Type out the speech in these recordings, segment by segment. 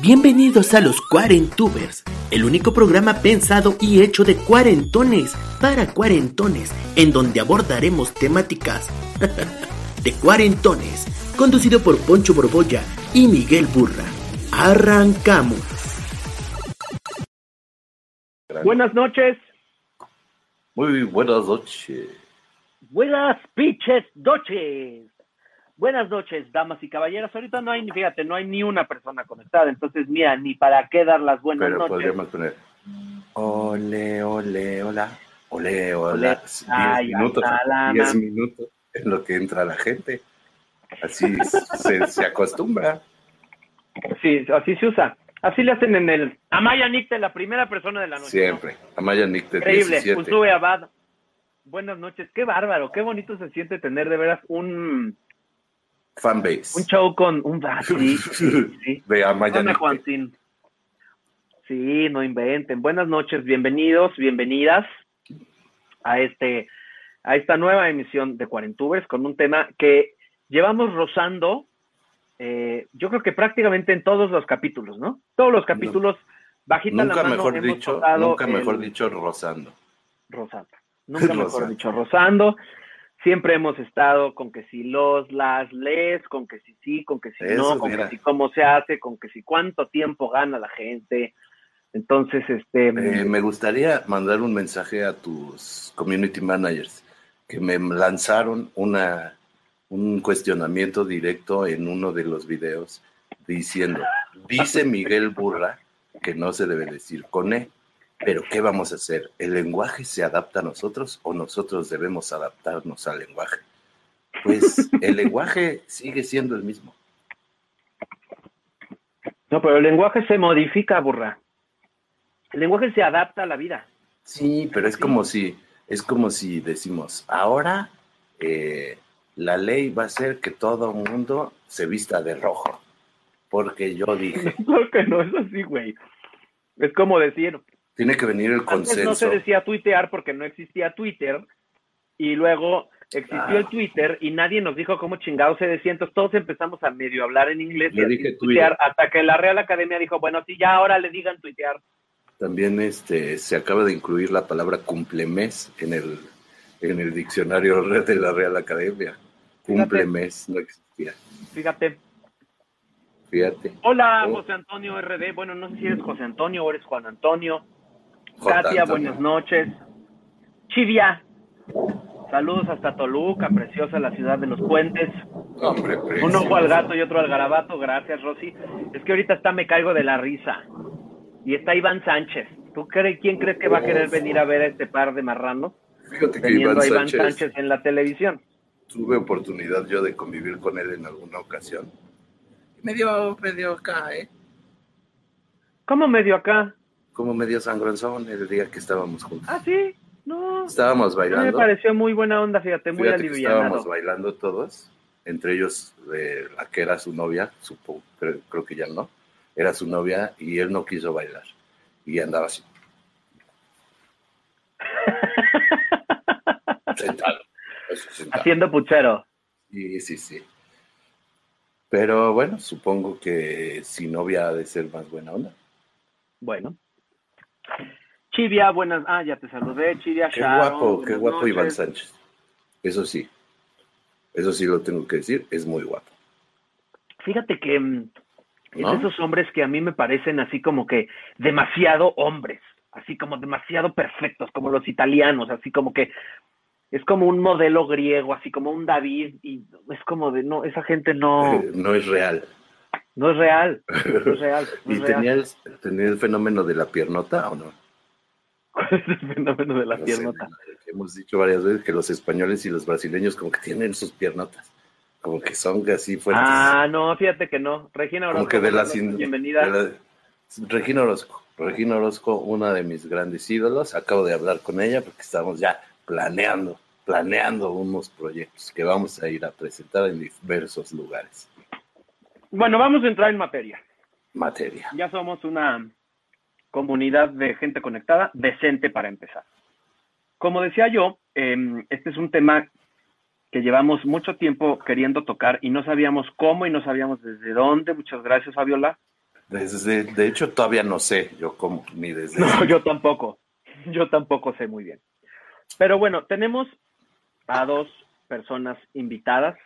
Bienvenidos a los Cuarentubers, el único programa pensado y hecho de cuarentones para cuarentones, en donde abordaremos temáticas de cuarentones, conducido por Poncho Borbolla y Miguel Burra. Arrancamos. Buenas noches. Muy buenas noches. Buenas pinches noches. Buenas noches, damas y caballeros. Ahorita no hay, fíjate, no hay ni una persona conectada. Entonces, mira, ni para qué dar las buenas Pero noches. podríamos poner ole, ole, hola, ole, hola. Diez minutos, la diez minutos en lo que entra la gente. Así se, se acostumbra. Sí, así se usa. Así le hacen en el Amaya Nicte, la primera persona de la noche. Siempre. Amaya Nick de Increíble. 17. Usue Abad. Buenas noches. Qué bárbaro, qué bonito se siente tener de veras un, Fanbase. un show con un ah, sí, sí, sí. De Amaya. Juancín. Sí, no inventen. Buenas noches, bienvenidos, bienvenidas a este a esta nueva emisión de Cuarentubers con un tema que llevamos rozando, eh, yo creo que prácticamente en todos los capítulos, ¿no? Todos los capítulos, bajita la mano, mejor hemos dicho, nunca el- mejor dicho rozando. rozando. Nunca mejor Rozando. dicho, rozando. Siempre hemos estado con que si los, las, les, con que si sí, con que si Eso, no, con mira. que si cómo se hace, con que si cuánto tiempo gana la gente. Entonces, este, Eh, me gustaría mandar un mensaje a tus community managers que me lanzaron una, un cuestionamiento directo en uno de los videos diciendo, dice Miguel Burra que no se debe decir con E, pero ¿qué vamos a hacer? ¿El lenguaje se adapta a nosotros o nosotros debemos adaptarnos al lenguaje? Pues el lenguaje sigue siendo el mismo. no, pero el lenguaje se modifica, burra. El lenguaje se adapta a la vida. Sí, pero es como si, es como si decimos, ahora eh, la ley va a ser que todo el mundo se vista de rojo. Porque yo dije, Claro que no es así, güey. Es como decir, tiene que venir el antes no se consenso. decía tuitear porque no existía Twitter, y luego existió Ah. el Twitter y nadie nos dijo cómo chingado se decía, entonces todos empezamos a medio hablar en inglés y a dije tuitear, Twitter. hasta que la Real Academia dijo, bueno, sí, ya ahora le digan tuitear. También este, se acaba de incluir la palabra cumplemes en el, en el diccionario de la Real Academia. Cumplemes no existía. Fíjate. Fíjate. Hola, Oh. José Antonio RD. Bueno, no sé si eres José Antonio o eres Juan Antonio. Katia, buenas noches. Chivia. Saludos hasta Toluca, preciosa la ciudad de los puentes. Hombre, Un ojo al gato y otro al garabato. Gracias, Rosy. Es que ahorita está me caigo de la risa. Y está Iván Sánchez. ¿Tú crees quién crees que va a querer venir a ver a este par de marranos? Fíjate que Teniendo Iván a Iván Sánchez, Sánchez en la televisión. tuve oportunidad yo de convivir con él en alguna ocasión. Medio, medio acá, ¿eh? ¿Cómo medio acá? Como medio sangronzón el día que estábamos juntos. Ah, sí. No. Estábamos A mí me bailando. pareció muy buena onda, fíjate, muy Fíjate alivianado. estábamos bailando todos, entre ellos eh, la que era su novia, supongo, creo, creo que ya no, era su novia y él no quiso bailar. Y andaba así, sentado. eso, sentado. Haciendo puchero. Sí, sí, sí. Pero bueno, supongo que si novia ha de ser más buena onda. Bueno. Chivia, buenas. Ah, ya te saludé, Chivia. Qué Sharon, guapo, qué guapo Iván. Sánchez. Eso sí, eso sí lo tengo que decir, es muy guapo. Fíjate que mm, es ¿No? esos hombres que a mí me parecen así como que demasiado hombres, así como demasiado perfectos, como los italianos, así como que es como un modelo griego, así como un David, y es como de, no, esa gente no, no es real. No es real, no es real. No ¿Y real. tenía el, fenómeno de la piernota o no? ¿Cuál es el fenómeno de la No sé, piernota? hemos dicho varias veces que los españoles y los brasileños como que tienen sus piernotas. como que son así fuertes. Ah, no, fíjate que no. Regina como Orozco, que de las bienvenida. de la- Regina Orozco. Regina Orozco, una de mis grandes ídolos. Acabo de hablar con ella porque estamos ya planeando, planeando unos proyectos que vamos a ir a presentar en diversos lugares. Bueno, vamos a entrar en materia. Materia. Ya somos una comunidad de gente conectada, decente para empezar. Como decía yo, eh, este es un tema que llevamos mucho tiempo queriendo tocar y no sabíamos cómo y no sabíamos desde dónde. Muchas gracias, Fabiola. Desde, de hecho, todavía no sé yo cómo, ni desde... No, yo tampoco. Yo tampoco sé muy bien. Pero bueno, tenemos a dos personas invitadas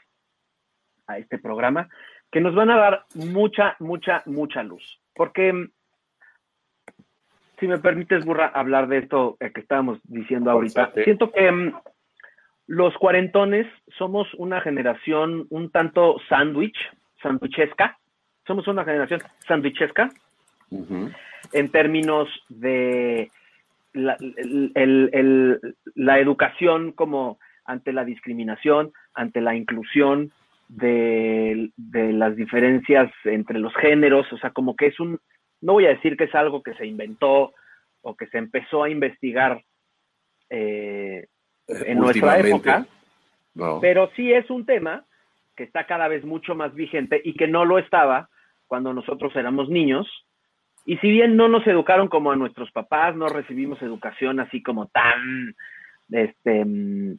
a este programa que nos van a dar mucha, mucha, mucha luz. Porque, mm, si me permites, Burra, hablar de esto eh, que estábamos diciendo ahorita, siento que mm, los cuarentones somos una generación un tanto sándwich, sándwichesca. Somos una generación sándwichesca Ujú. en términos de la, el- el- el- la educación como ante la discriminación, ante la inclusión de, de las diferencias entre los géneros, o sea, como que es un, no voy a decir que es algo que se inventó o que se empezó a investigar eh, en nuestra época, No. pero sí es un tema que está cada vez mucho más vigente y que no lo estaba cuando nosotros éramos niños. Y si bien no nos educaron como a nuestros papás, no recibimos educación así como tan, este, mm,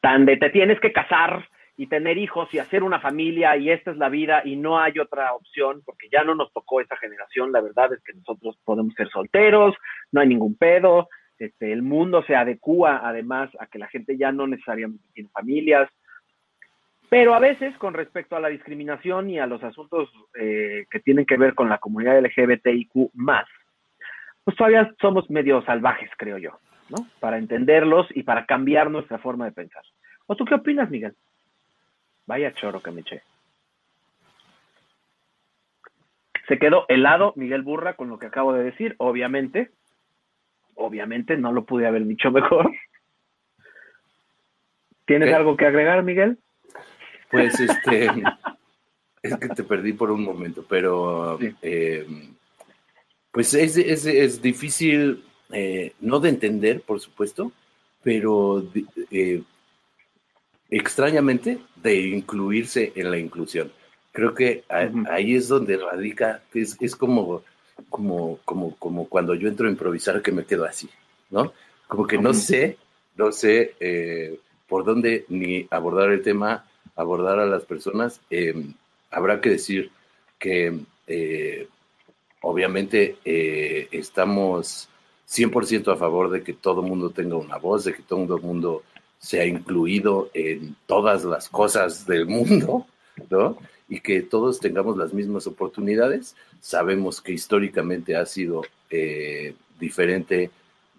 tan de te tienes que casar y tener hijos y hacer una familia y esta es la vida y no hay otra opción porque ya no nos tocó esa generación. La verdad es que nosotros podemos ser solteros, no hay ningún pedo. Este, el mundo se adecua además a que la gente ya no necesariamente tiene familias. Pero a veces, con respecto a la discriminación y a los asuntos eh, que tienen que ver con la comunidad LGBTIQ pues todavía somos medio salvajes, creo yo, ¿no? Para entenderlos y para cambiar nuestra forma de pensar. ¿O tú qué opinas, Miguel? Vaya choro que me eché. Se quedó helado Miguel Burra con lo que acabo de decir, obviamente. Obviamente, no lo pude haber dicho mejor. ¿Tienes ¿Qué? algo que agregar, Miguel? Pues este, es que te perdí por un momento, pero Sí. eh, pues es, es, es difícil, eh, no de entender, por supuesto, pero eh, extrañamente de incluirse en la inclusión. Creo que a- ahí es donde radica, es, es como, como, como, como cuando yo entro a improvisar que me quedo así, ¿no? Como que no sé, no sé eh, por dónde ni abordar el tema, abordar a las personas. Eh, habrá que decir que eh, obviamente eh, estamos 100% a favor de que todo el mundo tenga una voz, de que todo el mundo sea incluido en todas las cosas del mundo, ¿no? Y que todos tengamos las mismas oportunidades. Sabemos que históricamente ha sido eh, diferente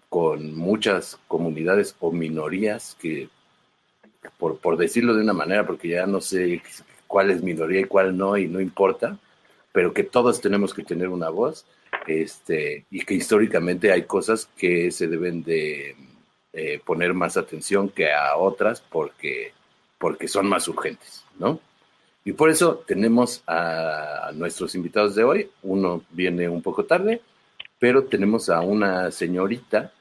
con muchas comunidades o minorías que, por, por decirlo de una manera, porque ya no sé cuál es minoría y cuál no, y no importa, pero que todos tenemos que tener una voz, este, y que históricamente hay cosas que se deben de eh, poner más atención que a otras porque, porque son más urgentes, ¿no? Y por eso tenemos a nuestros invitados de hoy. Uno viene un poco tarde, pero tenemos a una señorita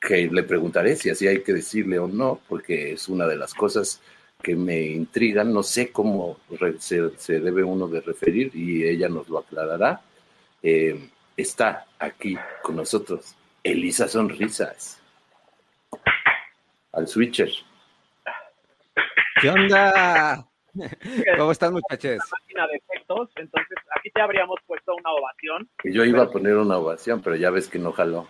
que le preguntaré si así hay que decirle o no, porque es una de las cosas que me intrigan. No sé cómo se, se debe uno de referir y ella nos lo aclarará. Eh, está aquí con nosotros Elisa Sonrisas, al switcher. ¿Qué onda? ¿Cómo están, muchachos? máquina de efectos, entonces aquí te habríamos puesto una ovación. Que yo iba a poner una ovación, pero ya ves que no jaló.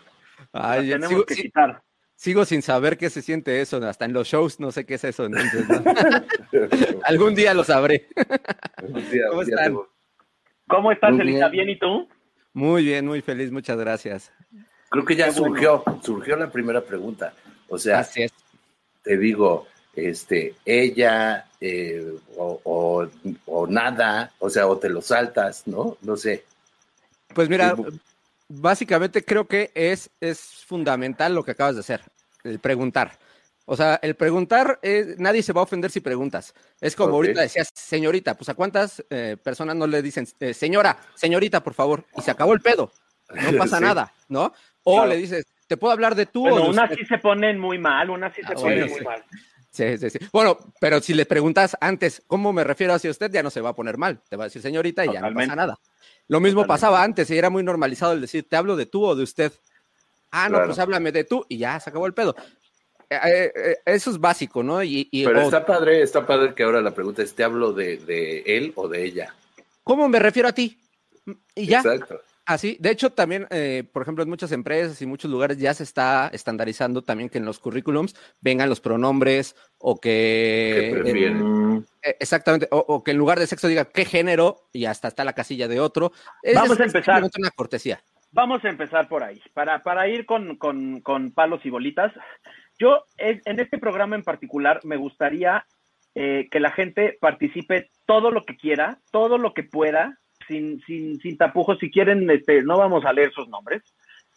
Ay, tenemos sigo, que si- quitar. sigo sin saber qué se siente eso. Hasta en los shows no sé qué es eso. entonces, ¿no? Algún día lo sabré. Día- ¿Cómo están? ¿Cómo estás, Muy Elisa? bien. ¿Bien y tú? Muy bien, muy feliz. Muchas gracias. Creo que ya Qué bueno. surgió, surgió la primera pregunta. O sea, Así es. Te digo, este, ella eh, o, o- o nada, o sea, o te lo saltas, ¿no? No sé. Pues mira, básicamente creo que es, es fundamental lo que acabas de hacer, el preguntar. O sea, el preguntar, eh, nadie se va a ofender si preguntas. Es como Ok. ahorita decías, señorita, pues a cuántas eh, personas no le dicen, señora, señorita, por favor, y se acabó el pedo. No pasa Sí. nada, ¿no? O Claro. le dices, ¿te puedo hablar de tú o Bueno, de unas usted?" sí se ponen muy mal, unas sí Ah, se bueno, ponen sí. muy mal. Sí, sí, sí. Bueno, pero si le preguntas antes, ¿cómo me refiero hacia usted? Ya no se va a poner mal. Te va a decir señorita y ya no pasa nada. Lo mismo Totalmente. pasaba antes y era muy normalizado el decir, ¿te hablo de tú o de usted? Ah, no, Claro. pues háblame de tú y ya se acabó el pedo. Eh, eh, eh, eso es básico, ¿no? Y, y- Pero está padre, está padre que ahora la pregunta es, ¿te hablo de, de él o de ella? ¿cómo me refiero a ti? Y ya, Exacto. Así. De hecho, también, eh, por ejemplo, en muchas empresas y muchos lugares ya se está estandarizando también que en los currículums vengan los pronombres o que... Eh, Exactamente, o, o que en lugar de sexo diga qué género y hasta está la casilla de otro. Es- Vamos es a empezar. simplemente una cortesía. Vamos a empezar por ahí. Para, para ir con, con- con palos y bolitas, yo en, en este programa en particular me gustaría eh, que la gente participe todo lo que quiera, todo lo que pueda, sin, sin, sin tapujos. Si quieren, este, no vamos a leer sus nombres,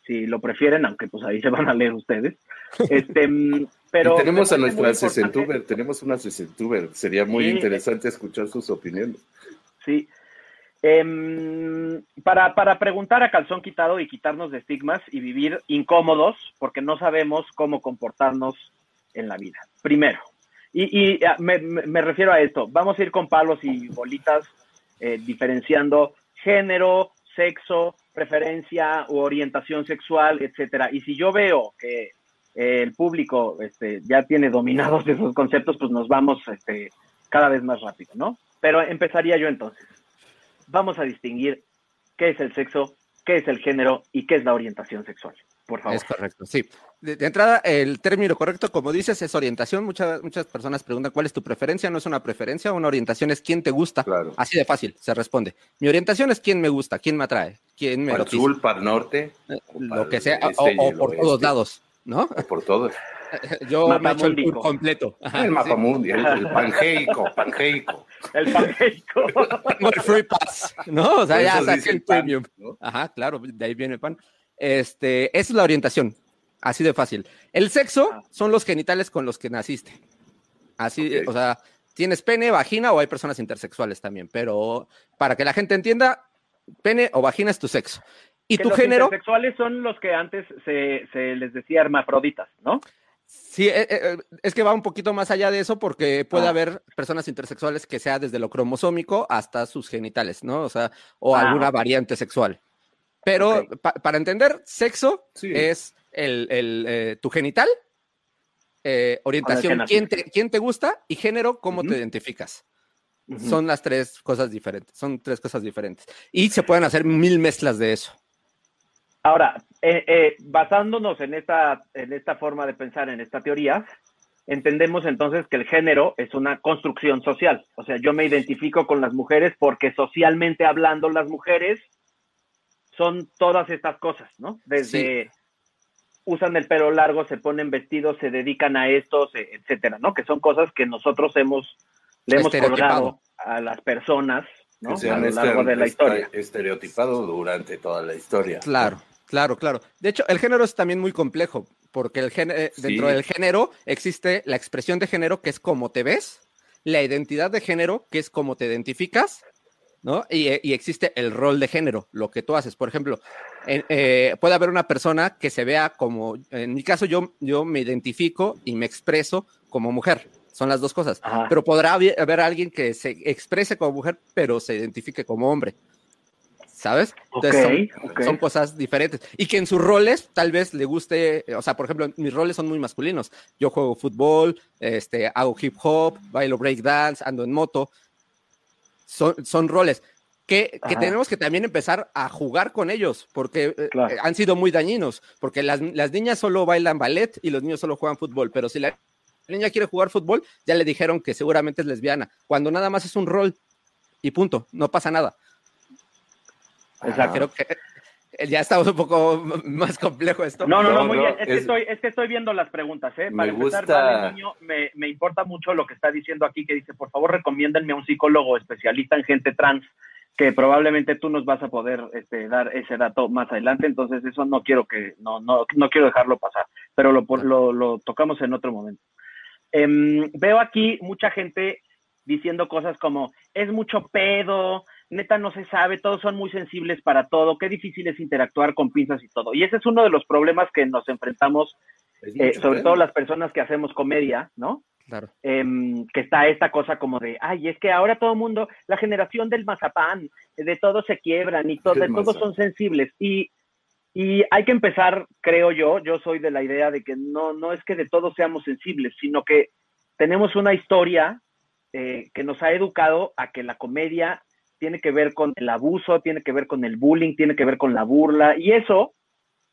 si lo prefieren, aunque pues ahí se van a leer ustedes. Este, mm, pero y tenemos a nuestra sesentuber, tenemos una sesentuber. Sería muy Sí. interesante escuchar sus opiniones. Sí. Em, para, para preguntar a calzón quitado y quitarnos de estigmas y vivir incómodos porque no sabemos cómo comportarnos en la vida. Primero. Y, y, me, me- me refiero a esto. Vamos a ir con palos y bolitas eh, diferenciando género, sexo, preferencia u orientación sexual, etcétera. Y si yo veo que eh, el público este, ya tiene dominados esos conceptos, pues nos vamos este, cada vez más rápido, ¿no? Pero empezaría yo entonces. Vamos a distinguir qué es el sexo, qué es el género y qué es la orientación sexual, por favor. Es correcto, sí. De, de entrada, el término correcto, como dices, es orientación. Muchas, muchas personas preguntan cuál es tu preferencia. No es una preferencia, una orientación es quién te gusta. Claro. Así de fácil, se responde. Mi orientación es quién me gusta, quién me atrae, quién me Para el sur, para el norte, eh, para lo que sea, este o, o por todos lados, ¿no? o por todos. Yo me he hecho el tour completo. Ajá, el sí. mapa mundial, el pangeico, pangeico. El pangeico. El free pass, ¿no? O sea, ya saqué el pan, premium. ¿no? Ajá, claro, de ahí viene el pan. Este, esa es la orientación, así de fácil. El sexo Ah. son los genitales con los que naciste. Así, o sea, tienes pene, vagina o hay personas intersexuales también, pero para que la gente entienda, pene o vagina es tu sexo. Y Que tu los género, intersexuales son los que antes se, se les decía hermafroditas, ¿no? sí, eh, eh, es que va un poquito más allá de eso porque puede Ah. haber personas intersexuales que sea desde lo cromosómico hasta sus genitales, ¿no? O sea, o Ah, alguna variante sexual. Pero pa- para entender, sexo Sí. es el, el, eh, tu genital, eh, orientación, quién te, quién te gusta y género, cómo te identificas. Son las tres cosas diferentes, son tres cosas diferentes. Y se pueden hacer mil mezclas de eso. Ahora, eh, eh, basándonos en esta, en esta forma de pensar, en esta teoría, entendemos entonces que el género es una construcción social. O sea, yo me identifico con las mujeres porque socialmente hablando las mujeres son todas estas cosas, ¿no? Desde usan el pelo largo, se ponen vestidos, se dedican a esto, se- etcétera, ¿no? Que son cosas que nosotros hemos le hemos Estereotipado. colgado a las personas, ¿no? Se A lo largo de la historia. estereotipado durante toda la historia. Claro, claro, claro. De hecho, el género es también muy complejo, porque el género, eh, Sí. dentro del género existe la expresión de género, que es cómo te ves, la identidad de género, que es cómo te identificas, ¿no? Y, eh, y existe el rol de género, lo que tú haces. Por ejemplo, en- eh, puede haber una persona que se vea como, en mi caso, yo, yo me identifico y me expreso como mujer. Son las dos cosas. Ajá. Pero podrá haber alguien que se exprese como mujer, pero se identifique como hombre. ¿Sabes? Entonces, son- son cosas diferentes. Y que en sus roles tal vez le guste, o sea, por ejemplo, mis roles son muy masculinos. Yo juego fútbol, este, hago hip hop, bailo breakdance, ando en moto. Son, son roles que, que tenemos que también empezar a jugar con ellos, porque eh, Claro. eh, han sido muy dañinos, porque las, las niñas solo bailan ballet y los niños solo juegan fútbol, pero si la niña quiere jugar fútbol, ya le dijeron que seguramente es lesbiana, cuando nada más es un rol y punto, no pasa nada. Exacto. Creo que ya estamos un poco más complejo esto. No, no, no, No, muy no, bien. Es, que es- estoy, es que estoy viendo las preguntas, ¿eh? Para Me empezar, gusta- Vale Niño, me, me importa mucho lo que está diciendo aquí, que dice, por favor, recomiéndenme a un psicólogo especialista en gente trans, que probablemente tú nos vas a poder este, dar ese dato más adelante, entonces eso no quiero que, no, no, no quiero dejarlo pasar, pero lo, lo, lo tocamos en otro momento. em, veo aquí mucha gente diciendo cosas como, es mucho pedo, neta no se sabe, todos son muy sensibles para todo, qué difícil es interactuar con pinzas y todo. Y ese es uno de los problemas que nos enfrentamos, eh, sobre todo las personas que hacemos comedia, ¿no? Claro. Em, que está esta cosa como de, ay, es que ahora todo el mundo, la generación del mazapán, de todos se quiebran y todo, de todos son sensibles. Y, y hay que empezar, creo yo, yo soy de la idea de que no, no es que de todos seamos sensibles, sino que tenemos una historia eh, que nos ha educado a que la comedia tiene que ver con el abuso, tiene que ver con el bullying, tiene que ver con la burla, y eso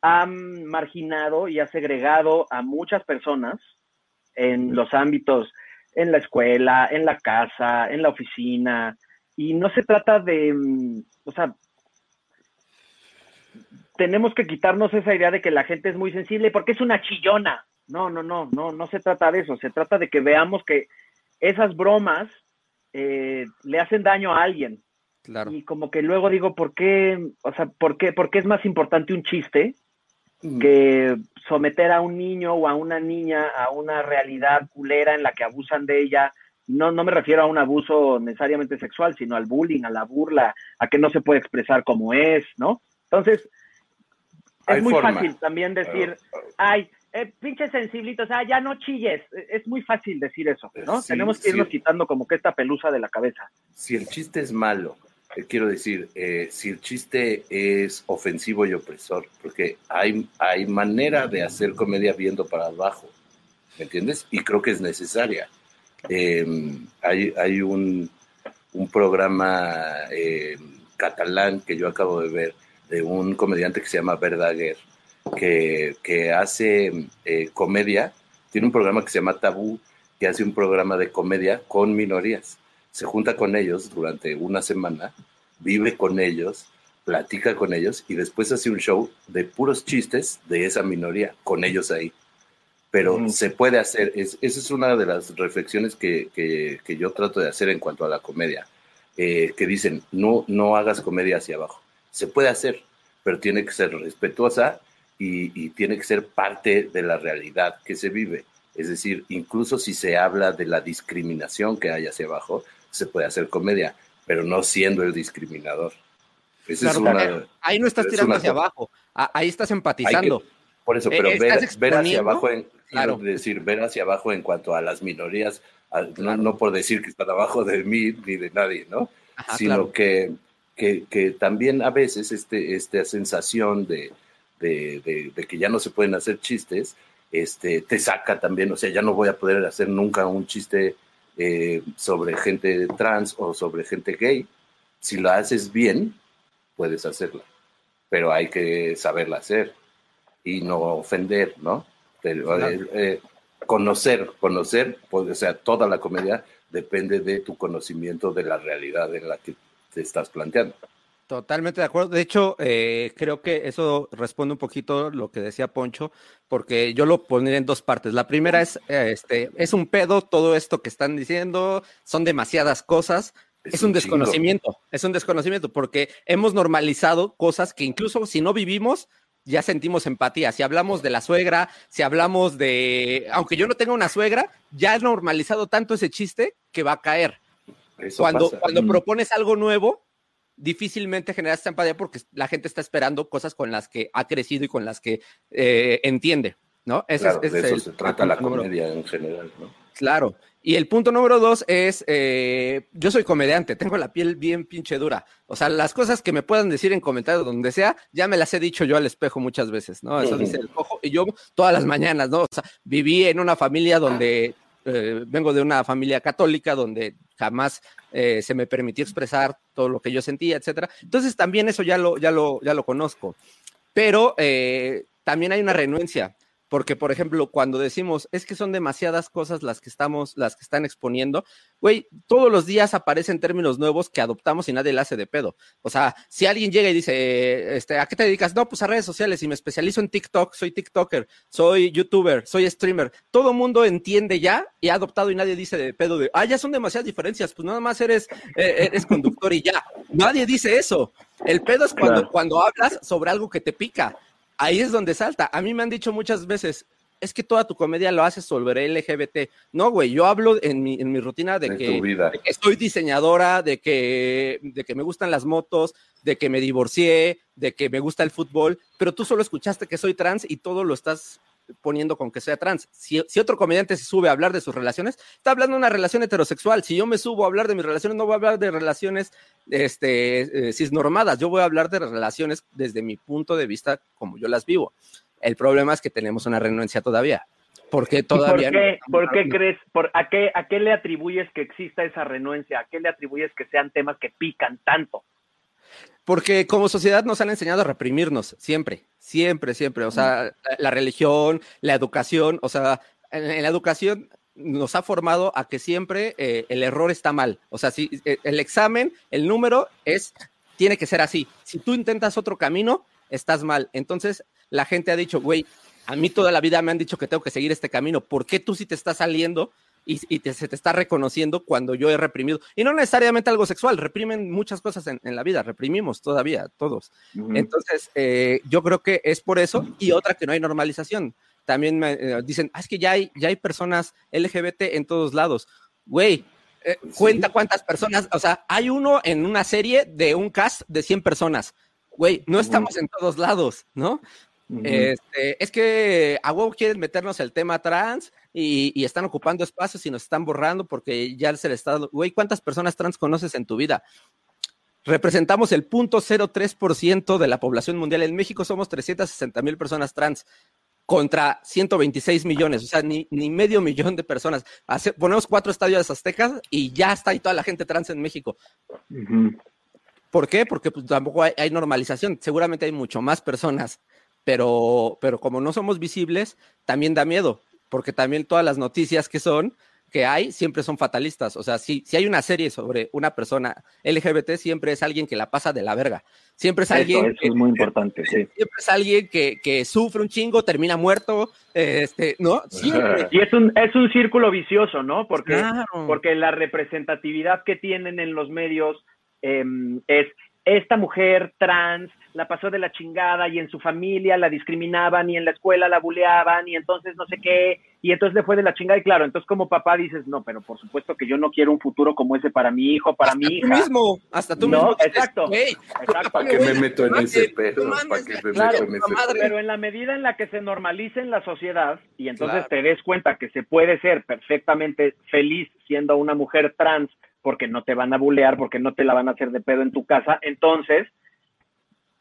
ha marginado y ha segregado a muchas personas en los ámbitos, en la escuela, en la casa, en la oficina, y no se trata de, mm, o sea, tenemos que quitarnos esa idea de que la gente es muy sensible porque es una chillona. No, no, no, no, no se trata de eso, se trata de que veamos que esas bromas eh, le hacen daño a alguien. Claro. Y como que luego digo, ¿por qué? O sea, ¿por qué, por qué es más importante un chiste Mm. que someter a un niño o a una niña a una realidad culera en la que abusan de ella? No, no me refiero a un abuso necesariamente sexual, sino al bullying, a la burla, a que no se puede expresar como es, ¿no? Entonces, es Hay muy forma. fácil también decir, ay, eh, pinche sensiblito, o sea, ya no chilles. Es muy fácil decir eso, ¿no? Sí, Tenemos que irnos sí. quitando como que esta pelusa de la cabeza. si el chiste es malo, eh, quiero decir, eh, si el chiste es ofensivo y opresor, porque hay, hay manera de hacer comedia viendo para abajo, ¿me entiendes? Y creo que es necesaria. Eh, hay hay un, un programa eh, catalán que yo acabo de ver de un comediante que se llama Verdaguer, que, que hace eh, comedia, tiene un programa que se llama Tabú, que hace un programa de comedia con minorías se junta con ellos durante una semana, vive con ellos, platica con ellos y después hace un show de puros chistes de esa minoría, con ellos ahí. Pero Ujú. se puede hacer, es- esa es una de las reflexiones que, que- que yo trato de hacer en cuanto a la comedia, eh, que dicen, no, no hagas comedia hacia abajo. Se puede hacer, pero tiene que ser respetuosa y, y tiene que ser parte de la realidad que se vive. Es decir, incluso si se habla de la discriminación que hay hacia abajo, se puede hacer comedia, pero no siendo el discriminador. Claro, una, ahí no estás es tirando hacia cosa. abajo, ahí estás que- empatizando. por eso, Eh, pero ver, ver hacia abajo, en, claro. decir, ver hacia abajo en cuanto a las minorías, no, por decir que están abajo de mí ni de nadie, ¿no? Ajá, sino que, que, que también a veces este, esta sensación de, de, de- de que ya no se pueden hacer chistes, este, te saca también, o sea, ya no voy a poder hacer nunca un chiste eh, sobre gente trans o sobre gente gay. Si lo haces bien, puedes hacerla, pero hay que saberla hacer y no ofender, ¿no? Pero, eh, eh, conocer, conocer, pues, o sea, toda la comedia depende de tu conocimiento de la realidad en la que te estás planteando. Totalmente de acuerdo. De hecho, eh, creo que eso responde un poquito lo que decía Poncho, porque yo lo pondría en dos partes. La primera es, eh, este, es un pedo todo esto que están diciendo, son demasiadas cosas. Es, Es un desconocimiento, es un desconocimiento, porque hemos normalizado cosas que incluso si no vivimos, ya sentimos empatía. Si hablamos de la suegra, si hablamos de, aunque yo no tenga una suegra, ya he normalizado tanto ese chiste que va a caer Eso cuando, pasa. cuando Mm. propones algo nuevo, difícilmente generas esta empatía porque la gente está esperando cosas con las que ha crecido y con las que eh, entiende, ¿no? Ese Claro, es, de es eso el se trata la número- comedia en general, ¿no? Claro. Y el punto número dos es, eh, yo soy comediante, tengo la piel bien pinche dura. O sea, las cosas que me puedan decir en comentarios donde sea, ya me las he dicho yo al espejo muchas veces, ¿no? Eso dice el cojo. Y yo todas las mañanas, ¿no? O sea, viví en una familia donde, eh, vengo de una familia católica donde jamás eh, se me permitió expresar todo lo que yo sentía, etcétera. Entonces también eso ya lo, ya lo, ya lo conozco. Pero eh, también hay una renuencia, porque por ejemplo, cuando decimos es que son demasiadas cosas las que estamos, las que están exponiendo, güey, todos los días aparecen términos nuevos que adoptamos y nadie le hace de pedo. O sea, si alguien llega y dice, este, ¿a qué te dedicas? No, pues a redes sociales y me especializo en TikTok, soy TikToker, soy YouTuber, soy streamer. Todo mundo entiende ya y ha adoptado y nadie dice de pedo de, ah, ya son demasiadas diferencias, pues nada más eres, eh, eres conductor y ya. Nadie dice eso. El pedo es cuando, Claro. cuando hablas sobre algo que te pica. Ahí es donde salta. A mí me han dicho muchas veces, es que toda tu comedia lo haces sobre LGBT. No, güey, yo hablo en mi, en mi rutina de, que, vida. de que soy diseñadora, de que, de que me gustan las motos, de que me divorcié, de que me gusta el fútbol, pero tú solo escuchaste que soy trans y todo lo estás poniendo con que sea trans. Si, si otro comediante se sube a hablar de sus relaciones, está hablando de una relación heterosexual. Si yo me subo a hablar de mis relaciones, no voy a hablar de relaciones este, eh, cisnormadas, yo voy a hablar de relaciones desde mi punto de vista como yo las vivo. El problema es que tenemos una renuencia todavía. Porque ¿Y todavía ¿Por qué, no- por qué crees, por, a, qué, a qué le atribuyes que exista esa renuencia? ¿A qué le atribuyes que sean temas que pican tanto? Porque como sociedad nos han enseñado a reprimirnos, siempre, siempre, siempre. O sea, la, la religión, la educación, o sea, en, en la educación nos ha formado a que siempre eh, el error está mal. O sea, si eh, el examen, el número es, tiene que ser así. Si tú intentas otro camino, estás mal. Entonces, la gente ha dicho, güey, a mí toda la vida me han dicho que tengo que seguir este camino. ¿Por qué tú sí te estás saliendo y, y te- se te está reconociendo cuando yo he reprimido? Y no necesariamente algo sexual, reprimen muchas cosas en, en la vida, reprimimos todavía, todos. Entonces, eh, yo creo que es por eso. Y otra que no hay normalización. También me eh, dicen, "Ah, es que ya hay, ya hay personas LGBT en todos lados. Güey, eh, cuenta cuántas personas, o sea, hay uno en una serie de un cast de 100 personas. Güey, no estamos en todos lados, ¿no? Ujú. Este, es que a huevo quieren meternos el tema trans y, y están ocupando espacios y nos están borrando porque ya se les está. Güey, ¿cuántas personas trans conoces en tu vida? Representamos el 0.03% de la población mundial. En México somos 360 mil personas trans contra 126 millones, o sea, ni, ni medio millón de personas. Hace- ponemos cuatro estadios aztecas y ya está ahí toda la gente trans en México. Ujú. ¿Por qué? Porque pues, tampoco hay, hay normalización. Seguramente hay mucho más personas, pero, pero como no somos visibles, también da miedo, porque también todas las noticias que son, que hay, siempre son fatalistas. O sea, si, si hay una serie sobre una persona LGBT, siempre es alguien que la pasa de la verga. Siempre es Eso, alguien eso que, es muy importante, sí. siempre es alguien que, que sufre un chingo, termina muerto, eh, este, ¿no? Siempre. Y es un, es un círculo vicioso, ¿no? Porque, Claro. porque la representatividad que tienen en los medios em, es esta mujer trans la pasó de la chingada y en su familia la discriminaban y en la escuela la buleaban y entonces no sé qué y entonces le fue de la chingada y claro, entonces como papá dices, no, pero por supuesto que yo no quiero un futuro como ese para mi hijo, para mi Tú hija. mismo, hasta tú No, mismo. dices, exacto. "Güey, Exacto. ¿Para qué me meto en ese pedo? ¿Para qué me Claro, meto en ese madre. Pero en la medida en la que se normalice en la sociedad y entonces Claro. te des cuenta que se puede ser perfectamente feliz siendo una mujer trans porque no te van a bulear, porque no te la van a hacer de pedo en tu casa, entonces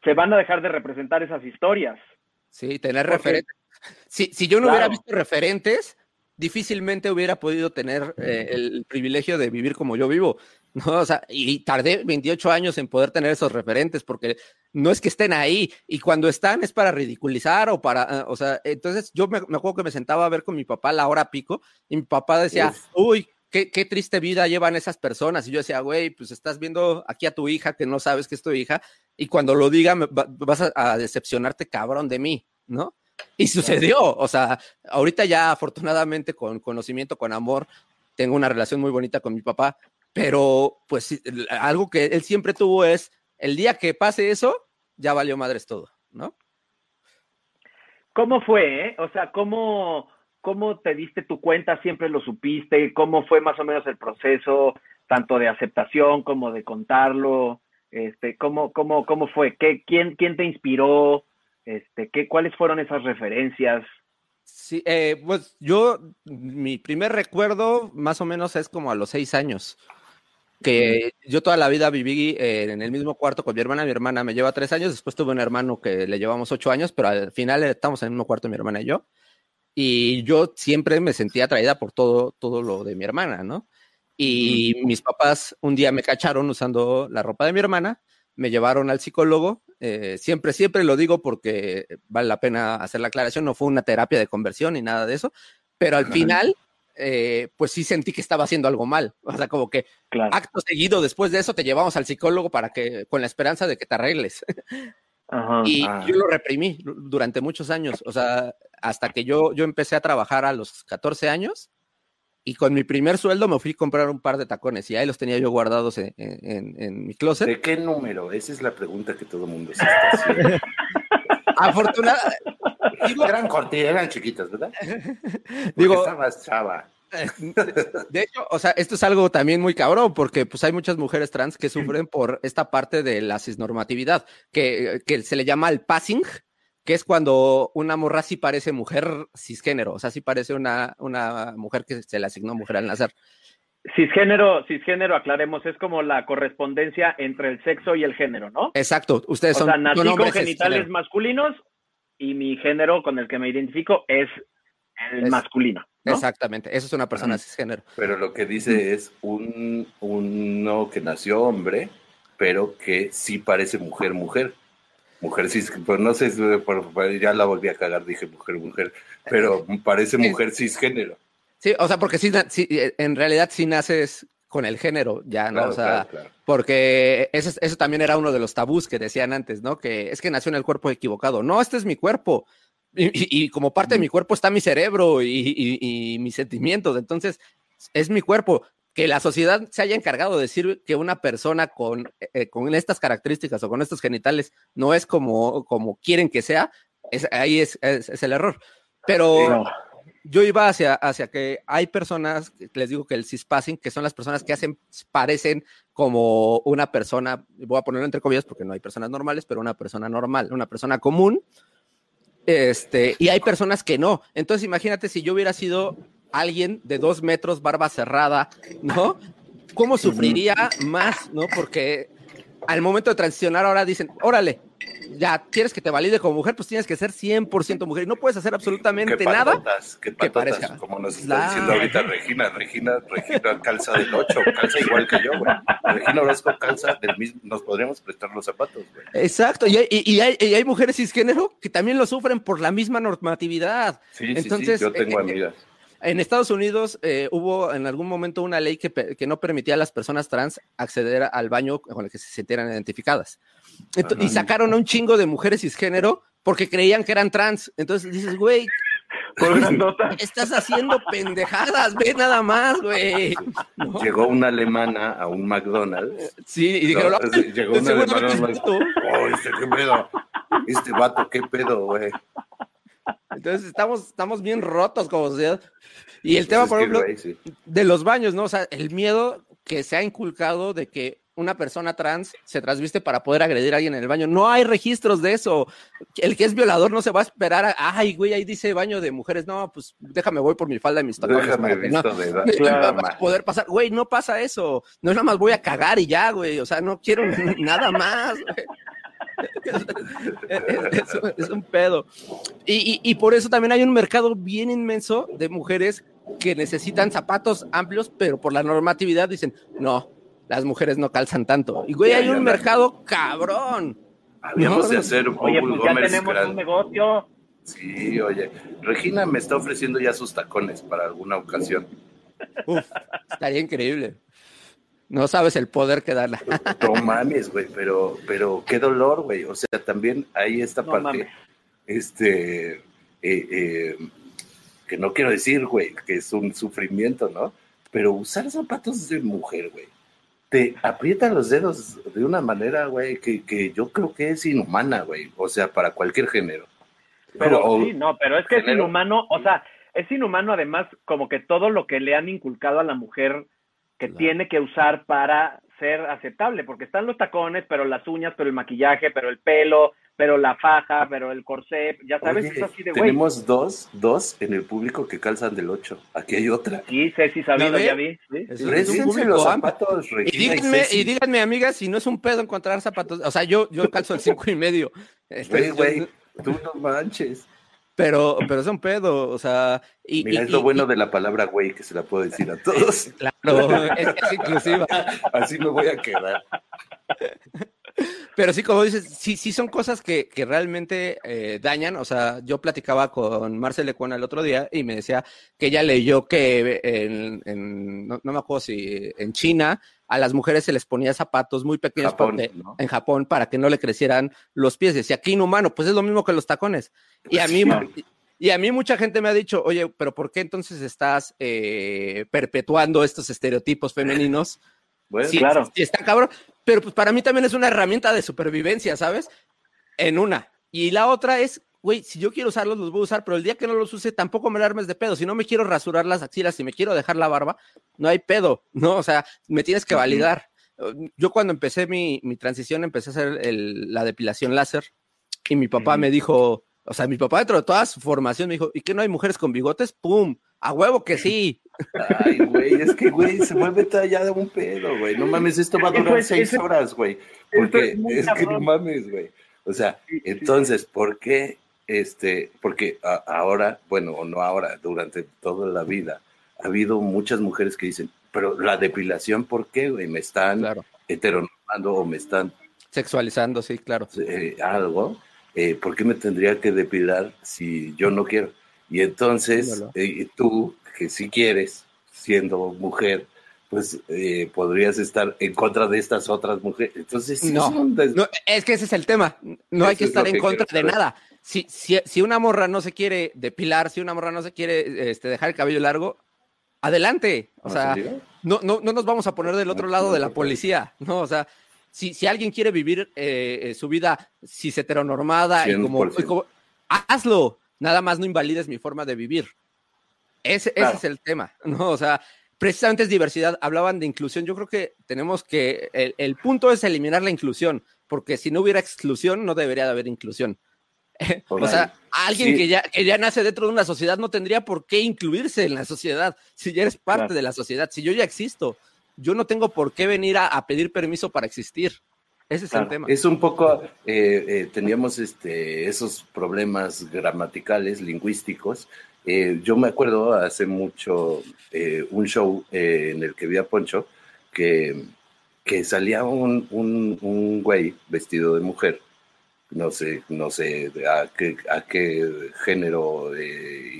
se van a dejar de representar esas historias. Sí, tener referentes. Si, si yo no hubiera visto referentes, difícilmente hubiera podido tener eh, el privilegio de vivir como yo vivo. ¿no? O sea, y tardé 28 años en poder tener esos referentes, porque no es que estén ahí, y cuando están es para ridiculizar o para, ah, o sea, entonces yo me, me acuerdo que me sentaba a ver con mi papá la hora pico, y mi papá decía, Uf. uy, qué, qué triste vida llevan esas personas, y yo decía, güey, pues estás viendo aquí a tu hija que no sabes que es tu hija, y cuando lo diga me vas a, a decepcionarte cabrón de mí, ¿no? Y sucedió, o sea, ahorita ya afortunadamente con conocimiento, con amor, tengo una relación muy bonita con mi papá, pero pues algo que él siempre tuvo es, el día que pase eso, ya valió madres todo, ¿no? ¿Cómo fue? eh? O sea, ¿cómo, ¿cómo te diste tu cuenta? ¿Siempre lo supiste? ¿Cómo fue más o menos el proceso, tanto de aceptación como de contarlo? Este, ¿cómo, cómo, ¿Cómo fue? ¿Qué, quién, ¿Quién te inspiró? Este, ¿qué, ¿Cuáles fueron esas referencias? Sí, eh, pues yo, mi primer recuerdo más o menos es como a los seis años, que yo toda la vida viví eh, en el mismo cuarto con mi hermana, mi hermana me lleva tres años, después tuve un hermano que le llevamos ocho años, pero al final estamos en el mismo cuarto mi hermana y yo, y yo siempre me sentía atraída por todo, todo lo de mi hermana, ¿no? Y mis papás un día me cacharon usando la ropa de mi hermana, me llevaron al psicólogo, eh, siempre, siempre lo digo porque vale la pena hacer la aclaración, no fue una terapia de conversión ni nada de eso, pero al final, eh, pues sí sentí que estaba haciendo algo mal, o sea, como que Claro. acto seguido después de eso te llevamos al psicólogo para que, con la esperanza de que te arregles. Ajá. Y Ah. yo lo reprimí durante muchos años, o sea, hasta que yo, yo empecé a trabajar a los 14 años y con mi primer sueldo me fui a comprar un par de tacones y ahí los tenía yo guardados en, en- en mi closet. ¿De qué número? Esa es la pregunta que todo el mundo se está haciendo. Afortunada- eran cortitas, eran chiquitas, ¿verdad? Digo, estabas chava. De hecho, o sea, esto es algo también muy cabrón, porque pues hay muchas mujeres trans que sufren por esta parte de la cisnormatividad, que, que se le llama el passing, que es cuando una morra sí parece mujer cisgénero, o sea, sí parece una, una mujer que se le asignó mujer al nacer. Cisgénero, cisgénero, aclaremos, es como la correspondencia entre el sexo y el género, ¿no? Exacto, ustedes O son, sea, son nací con genitales cisgénero. masculinos y mi género con el que me identifico es el Es- masculino. ¿no? Exactamente, eso es una persona cisgénero. Pero lo que dice es un uno que nació hombre, pero que sí parece mujer, mujer. Cis, pues no sé, ya la volví a cagar, dije mujer, mujer, pero parece mujer cisgénero. Sí, o sea, porque sí, eh, en realidad sí naces con el género, ya, ¿no? Claro, o sea, claro, claro. porque eso, es- eso también era uno de los tabús que decían antes, ¿no? Que es que nació en el cuerpo equivocado. No, este es mi cuerpo. Y, y- y como parte de mi cuerpo está mi cerebro y mis sentimientos. Entonces, es mi cuerpo. Que la sociedad se haya encargado de decir que una persona con, eh, con estas características o con estos genitales no es como, como quieren que sea, es, ahí es, es- es el error. Pero No. yo iba hacia, hacia que hay personas, les digo que el cispassing, que son las personas que hacen, parecen como una persona, voy a ponerlo entre comillas porque no hay personas normales, pero una persona normal, una persona común. Este, y hay personas que no. Entonces, imagínate si yo hubiera sido alguien de dos metros, barba cerrada, ¿no? ¿Cómo sufriría más, no? Porque al momento de transicionar ahora dicen, órale, ya quieres que te valide como mujer, pues tienes que ser 100% mujer y no puedes hacer absolutamente Qué nada. patotas, qué que patotas, parezca. como nos está Claro. diciendo ahorita Regina. Regina, Regina calza del 8, calza igual que yo, güey. Regina Orozco calza del mismo, nos podríamos prestar los zapatos, güey. Exacto, y hay, y- y hay, y hay mujeres cisgénero que también lo sufren por la misma normatividad. Sí, sí, Entonces, sí, yo tengo eh, eh, amigas. En Estados Unidos eh, hubo en algún momento una ley que, que no permitía a las personas trans acceder al baño con el que se sintieran identificadas. Y sacaron a un chingo de mujeres cisgénero porque creían que eran trans. Entonces dices, güey, estás haciendo pendejadas, ve nada más, güey. ¿No? Llegó una alemana a un McDonald's. Sí, y dijeron, No, "Ay, llegó una alemana a un McDonald's. tú". Oh, este, qué pedo. Este vato, qué pedo, güey. Entonces estamos, estamos bien rotos como sociedad. Y el tema, por ejemplo, de los baños, ¿no? O sea, el miedo que se ha inculcado de que una persona trans se transviste para poder agredir a alguien en el baño. No hay registros de eso. El que es violador no se va a esperar a, ay, güey, ahí dice baño de mujeres. No, pues déjame, voy por mi falda y mis tacones. Déjame no- de Claro. poder pasar. Güey, no pasa eso. No es nada más voy a cagar y ya, güey. O sea, no quiero nada más. güey. Es, es un- es un pedo. Y, y- y por eso también hay un mercado bien inmenso de mujeres que necesitan zapatos amplios, pero por la normatividad dicen, no, las mujeres no calzan tanto. Y güey, hay un mercado cabrón. Habíamos No, de hacer un Oye, pues ya tenemos un negocio. Sí, oye. Regina me está ofreciendo ya sus tacones para alguna ocasión. Uf, estaría increíble. No sabes el poder que da la. No mames, güey, pero, pero qué dolor, güey. O sea, también hay esta No parte, mames. este, eh, eh, que no quiero decir, güey, que es un sufrimiento, ¿no? Pero usar zapatos de mujer, güey, te aprieta los dedos de una manera, güey, que, que yo creo que es inhumana, güey. O sea, para cualquier género. Pero O- sí, no, pero es que es inhumano, o sea, es inhumano además como que todo lo que le han inculcado a la mujer que Claro. tiene que usar para ser aceptable, porque están los tacones, pero las uñas, pero el maquillaje, pero el pelo, pero la faja, pero el corsé, ya sabes, Oye, es así de güey. tenemos dos, dos en el público que calzan del 8. Aquí hay otra. Sí, Ceci Sabido, ya vi. sí, Es un- público los zapatos, Y díganme, y díganme, amigas, si no es un pedo encontrar zapatos. O sea, yo, yo calzo el cinco y medio. Este, Güey, yo- güey, tú no manches. Pero, pero es un pedo, o sea. Y, Mira, y- es lo y- bueno de la palabra güey que se la puedo decir a todos. Claro, es, es inclusiva. Así me voy a quedar. Pero sí, como dices, sí, sí son cosas que, que realmente eh, dañan. O sea, yo platicaba con Marcel Lecuona el otro día y me decía que ella leyó que en, en- no, no me acuerdo si en China a las mujeres se les ponía zapatos muy pequeños Japón, porque- ¿no? en Japón para que no le crecieran los pies. Decía, aquí inhumano, pues es lo mismo que los tacones. Y a mí, y a mí mucha gente me ha dicho, oye, pero ¿por qué entonces estás eh, perpetuando estos estereotipos femeninos? Bueno, Sí, claro. sí, está cabrón. Pero pues para mí también es una herramienta de supervivencia, ¿sabes? En una. Y la otra es güey, si yo quiero usarlos, los voy a usar, pero el día que no los use, tampoco me armes de pedo. Si no me quiero rasurar las axilas, si me quiero dejar la barba, no hay pedo, ¿no? O sea, me tienes que validar. Yo cuando empecé mi, mi transición, empecé a hacer el- la depilación láser y mi papá Ujú. me dijo, o sea, mi papá dentro de toda su formación me dijo, ¿y qué no hay mujeres con bigotes? ¡Pum! A huevo que sí. Ay, güey, es que, güey, se vuelve ya de un pedo, güey. No mames, esto va a durar es- seis horas, güey. Porque es que no mames, güey. O sea, Sí, sí. entonces, ¿por qué? Este, porque a- ahora, bueno, o no ahora, durante toda la vida, ha habido muchas mujeres que dicen, pero la depilación, ¿por qué, güey? Me están Claro. heteronormando o me están Sexualizando, sí, claro. eh, algo, eh, ¿por qué me tendría que depilar si yo no quiero? Y entonces, eh, tú, que si quieres, siendo mujer, pues eh, podrías estar en contra de estas otras mujeres. Entonces, No, es un des- No, es que ese es el tema. No hay que estar en contra de saber. nada. Si, si, si una morra no se quiere depilar, si una morra no se quiere este, dejar el cabello largo, adelante. O ¿En sea, no, no, no nos vamos a poner del otro lado de la policía, ¿no? O sea, si, si alguien quiere vivir eh, eh, su vida cis heteronormada y como, y 100%. como- hazlo, nada más no invalides mi forma de vivir. Ese, es el tema, ¿no? O sea, precisamente es diversidad. Hablaban de inclusión. Yo creo que tenemos que, el, el punto es eliminar la inclusión, porque si no hubiera exclusión, no debería de haber inclusión. o sea, alguien Sí. que, ya, que ya nace dentro de una sociedad no tendría por qué incluirse en la sociedad. Si ya eres parte Claro. de la sociedad, si yo ya existo, yo no tengo por qué venir a, a pedir permiso para existir. Ese es Claro. el tema. Es un poco, eh, eh, teníamos este, esos problemas gramaticales, lingüísticos. Eh, yo me acuerdo hace mucho un show en el que vi a Poncho que, que salía un, un, un güey vestido de mujer. No sé, no sé a qué, a qué género de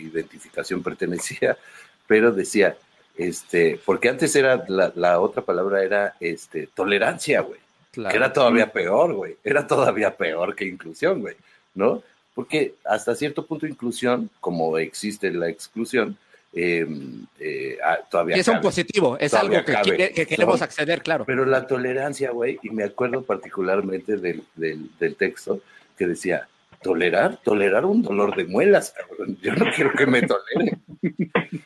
identificación pertenecía, pero decía, este, porque antes era la, la otra palabra era este, tolerancia, güey. Claro. Que era todavía peor, güey. Era todavía peor que inclusión, güey. ¿No? Porque hasta cierto punto inclusión, como existe la exclusión, eh, eh, ah, todavía Y es un positivo, es Todavía algo que, cabe, quiere- que queremos ¿no? acceder, claro. Pero la tolerancia, güey, y me acuerdo particularmente del, del, del texto que decía, tolerar, tolerar un dolor de muelas, cabrón. Yo no quiero que me toleren.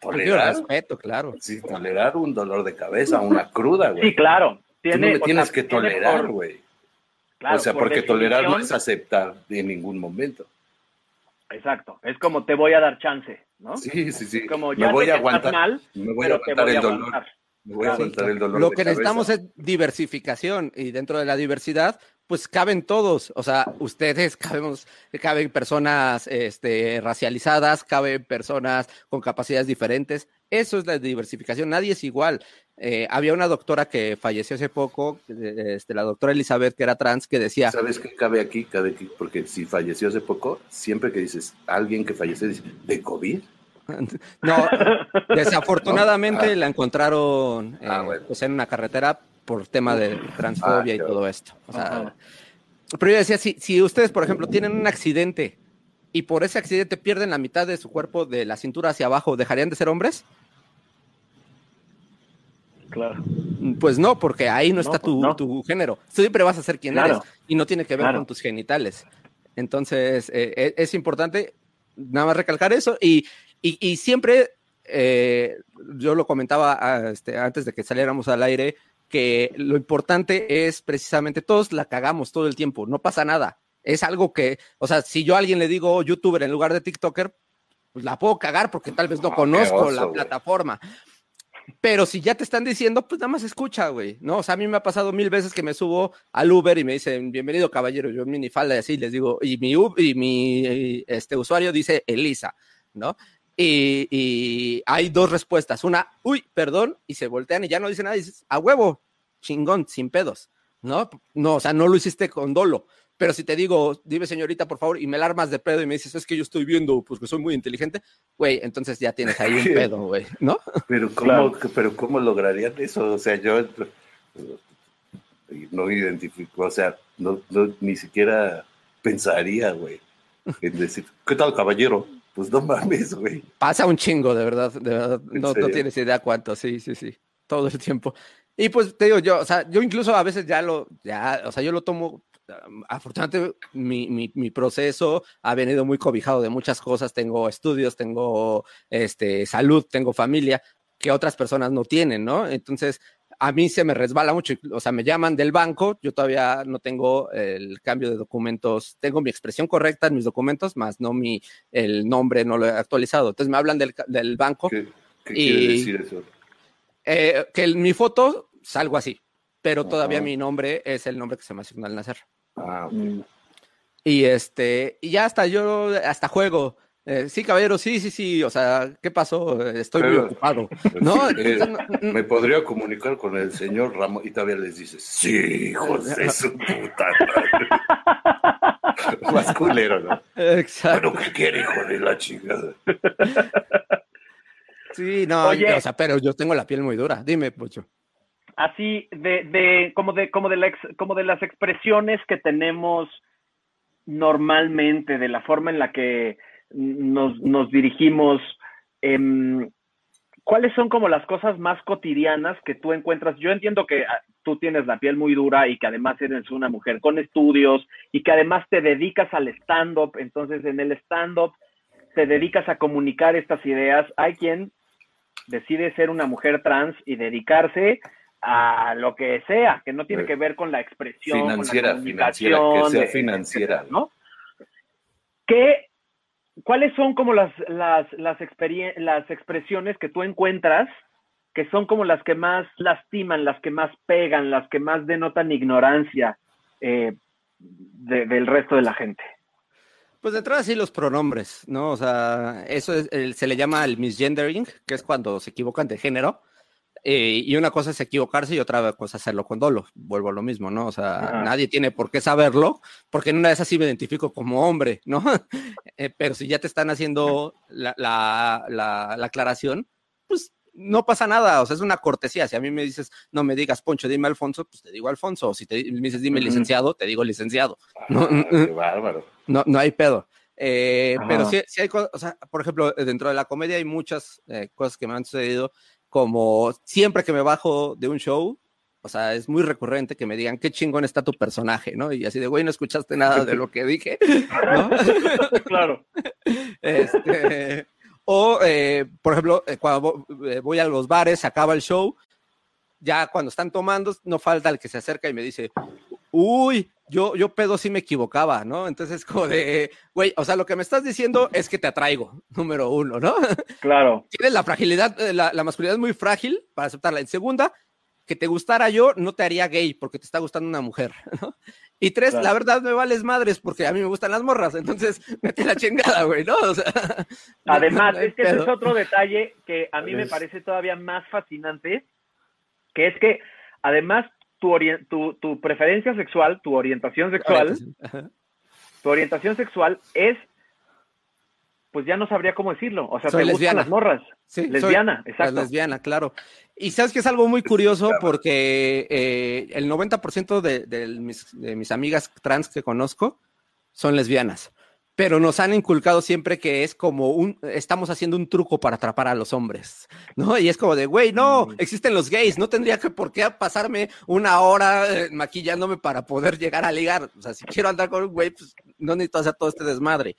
Prefiero tolerar, respeto, claro. sí, tolerar un dolor de cabeza, una cruda, güey. Sí, claro. Tú no me sea, tienes que tolerar, güey. claro, o sea, por porque tolerar no es aceptar en ningún momento. Exacto. Es como te voy a dar chance, ¿no? Sí, sí, sí. Como me voy sé a que estás aguantar. mal, me voy a aguantar voy a el dolor. aguantar. Me voy a aguantar el dolor. Lo de que necesitamos cabeza. es diversificación y dentro de la diversidad, pues caben todos. O sea, ustedes cabemos, caben personas este, racializadas, caben personas con capacidades diferentes. Eso es la diversificación. Nadie es igual. Eh, había una doctora que falleció hace poco, este, la doctora Elizabeth, que era trans, que decía, ¿Sabes qué cabe aquí? Cabe aquí, porque si falleció hace poco, siempre que dices alguien que falleció, dices, ¿de COVID? no, desafortunadamente No. Ah. la encontraron eh, Ah, bueno. pues en una carretera por tema de transfobia Ah, y qué todo esto. O sea. Pero yo decía, si, si ustedes, por ejemplo, tienen un accidente y por ese accidente pierden la mitad de su cuerpo de la cintura hacia abajo, ¿dejarían de ser hombres? Claro. Pues no, porque ahí no, está pues tu, no. tu género. Siempre vas a ser quien Claro. eres y no tiene que ver Claro. con tus genitales. Entonces, eh, eh, es importante nada más recalcar eso y, y, y siempre, eh, yo lo comentaba ah, este, antes de que saliéramos al aire, que lo importante es precisamente, todos la cagamos todo el tiempo, no pasa nada. Es algo que, o sea, si yo a alguien le digo youtuber en lugar de TikToker, pues la puedo cagar porque tal vez no Ah, conozco oso, la plataforma. Pero si ya te están diciendo, pues nada más escucha, güey, ¿no? O sea, a mí me ha pasado mil veces que me subo al Uber y me dicen, bienvenido caballero, yo en minifalda y así les digo, y mi, y mi este, usuario dice Elisa, ¿no? Y, y hay dos respuestas, una, uy, perdón, y se voltean y ya no dicen nada, dices, a huevo, chingón, sin pedos, ¿no? No, o sea, no lo hiciste con dolo. Pero si te digo, dime señorita, por favor, y me la armas de pedo y me dices, es que yo estoy viendo, pues que soy muy inteligente, güey, entonces ya tienes ahí un pedo, güey, ¿no? Pero ¿cómo, Claro. pero ¿cómo lograrían eso? O sea, yo no identifico, o sea, no, no- ni siquiera pensaría, güey, en decir, ¿qué tal, caballero? Pues no mames, güey. Pasa un chingo, de verdad, de verdad. ¿En No, no tienes idea cuánto, sí, sí, sí. Todo el tiempo. Y pues te digo yo, o sea, yo incluso a veces ya lo, ya, o sea, yo lo tomo afortunadamente mi, mi, mi, proceso ha venido muy cobijado de muchas cosas. Tengo estudios, tengo este, salud, tengo familia que otras personas no tienen, ¿no? Entonces, a mí se me resbala mucho, o sea, me llaman del banco, yo todavía no tengo el cambio de documentos, tengo mi expresión correcta en mis documentos, más no mi, el nombre no lo he actualizado. Entonces me hablan del, del banco. ¿Qué, qué y, quiere decir eso? Eh, que mi foto salgo así, pero todavía mi nombre es el nombre que se me asignó al nacer. Ah, okay. Y este, y ya hasta yo, hasta juego. Eh, sí, caballero, sí, sí, sí, o sea, ¿qué pasó? Estoy Pero, muy ocupado. ¿no? Eh, me podría comunicar con el señor Ramón y todavía les dices, sí, hijo de su puta Más culero, ¿no? Exacto. Bueno, ¿qué quiere, hijo de la chingada? Sí, no, Oye, o sea, pero yo tengo la piel muy dura. Dime, Pocho. Así, de, de, como de, como de la, como de las expresiones que tenemos normalmente, de la forma en la que nos, nos dirigimos, eh, ¿cuáles son como las cosas más cotidianas que tú encuentras? Yo entiendo que ah, tú tienes la piel muy dura y que además eres una mujer con estudios y que además te dedicas al stand-up, entonces en el stand-up te dedicas a comunicar estas ideas. Hay quien decide ser una mujer trans y dedicarse a lo que sea, que no tiene que ver con la expresión, financiera, con la financiera, que sea financiera, ¿no? ¿Qué, ¿Cuáles son como las, las, las, las expresiones que tú encuentras que son como las que más lastiman, las que más pegan, las que más denotan ignorancia eh, de, del resto de la gente? Pues detrás sí los pronombres, ¿no? O sea, eso es, se le llama el misgendering, que es cuando se equivocan de género. Eh, y una cosa es equivocarse y otra cosa es hacerlo con dolo. Vuelvo a lo mismo, ¿no? O sea, Ajá. nadie tiene por qué saberlo, porque en una de esas sí me identifico como hombre, ¿no? eh, pero si ya te están haciendo la, la, la, la, aclaración, pues no pasa nada, o sea, es una cortesía. Si a mí me dices, no me digas Poncho, dime Alfonso, pues te digo Alfonso. O si te, me dices, dime licenciado, te digo licenciado. No, ah, qué bárbaro. No, no hay pedo. Eh, pero sí, sí, hay cosas, o sea, por ejemplo, dentro de la comedia hay muchas eh, cosas que me han sucedido como siempre que me bajo de un show, o sea, es muy recurrente que me digan qué chingón está tu personaje, ¿no? Y así de, güey, no escuchaste nada de lo que dije, ¿no? claro. Este, o, eh, por ejemplo, eh, cuando voy a los bares, se acaba el show, ya cuando están tomando, no falta el que se acerca y me dice, uy, yo, yo pedo sí me equivocaba, ¿no? Entonces, como de, güey, o sea, lo que me estás diciendo es que te atraigo, número uno, ¿no? Claro. Tienes la fragilidad, la, la masculinidad es muy frágil para aceptarla. En segunda, que te gustara yo no te haría gay porque te está gustando una mujer, ¿no? Y tres, claro. la verdad me vales madres porque a mí me gustan las morras, entonces mete la chingada, güey, ¿no? O sea, Además, no, no es que ese es otro detalle que a mí me parece todavía más fascinante, que es que además tu, tu, tu preferencia sexual, tu orientación sexual, tu orientación sexual es pues ya no sabría cómo decirlo. O sea, soy te lesbiana. gustan las morras. Sí, lesbiana, exacto. Lesbiana, claro. Y sabes que es algo muy curioso porque eh, el 90% de, de, mis, de mis amigas trans que conozco son lesbianas pero nos han inculcado siempre que es como un, estamos haciendo un truco para atrapar a los hombres, ¿no? Y es como de, güey, no, existen los gays, no tendría que por qué pasarme una hora eh, maquillándome para poder llegar a ligar. O sea, si quiero andar con un güey, pues no necesito hacer todo este desmadre.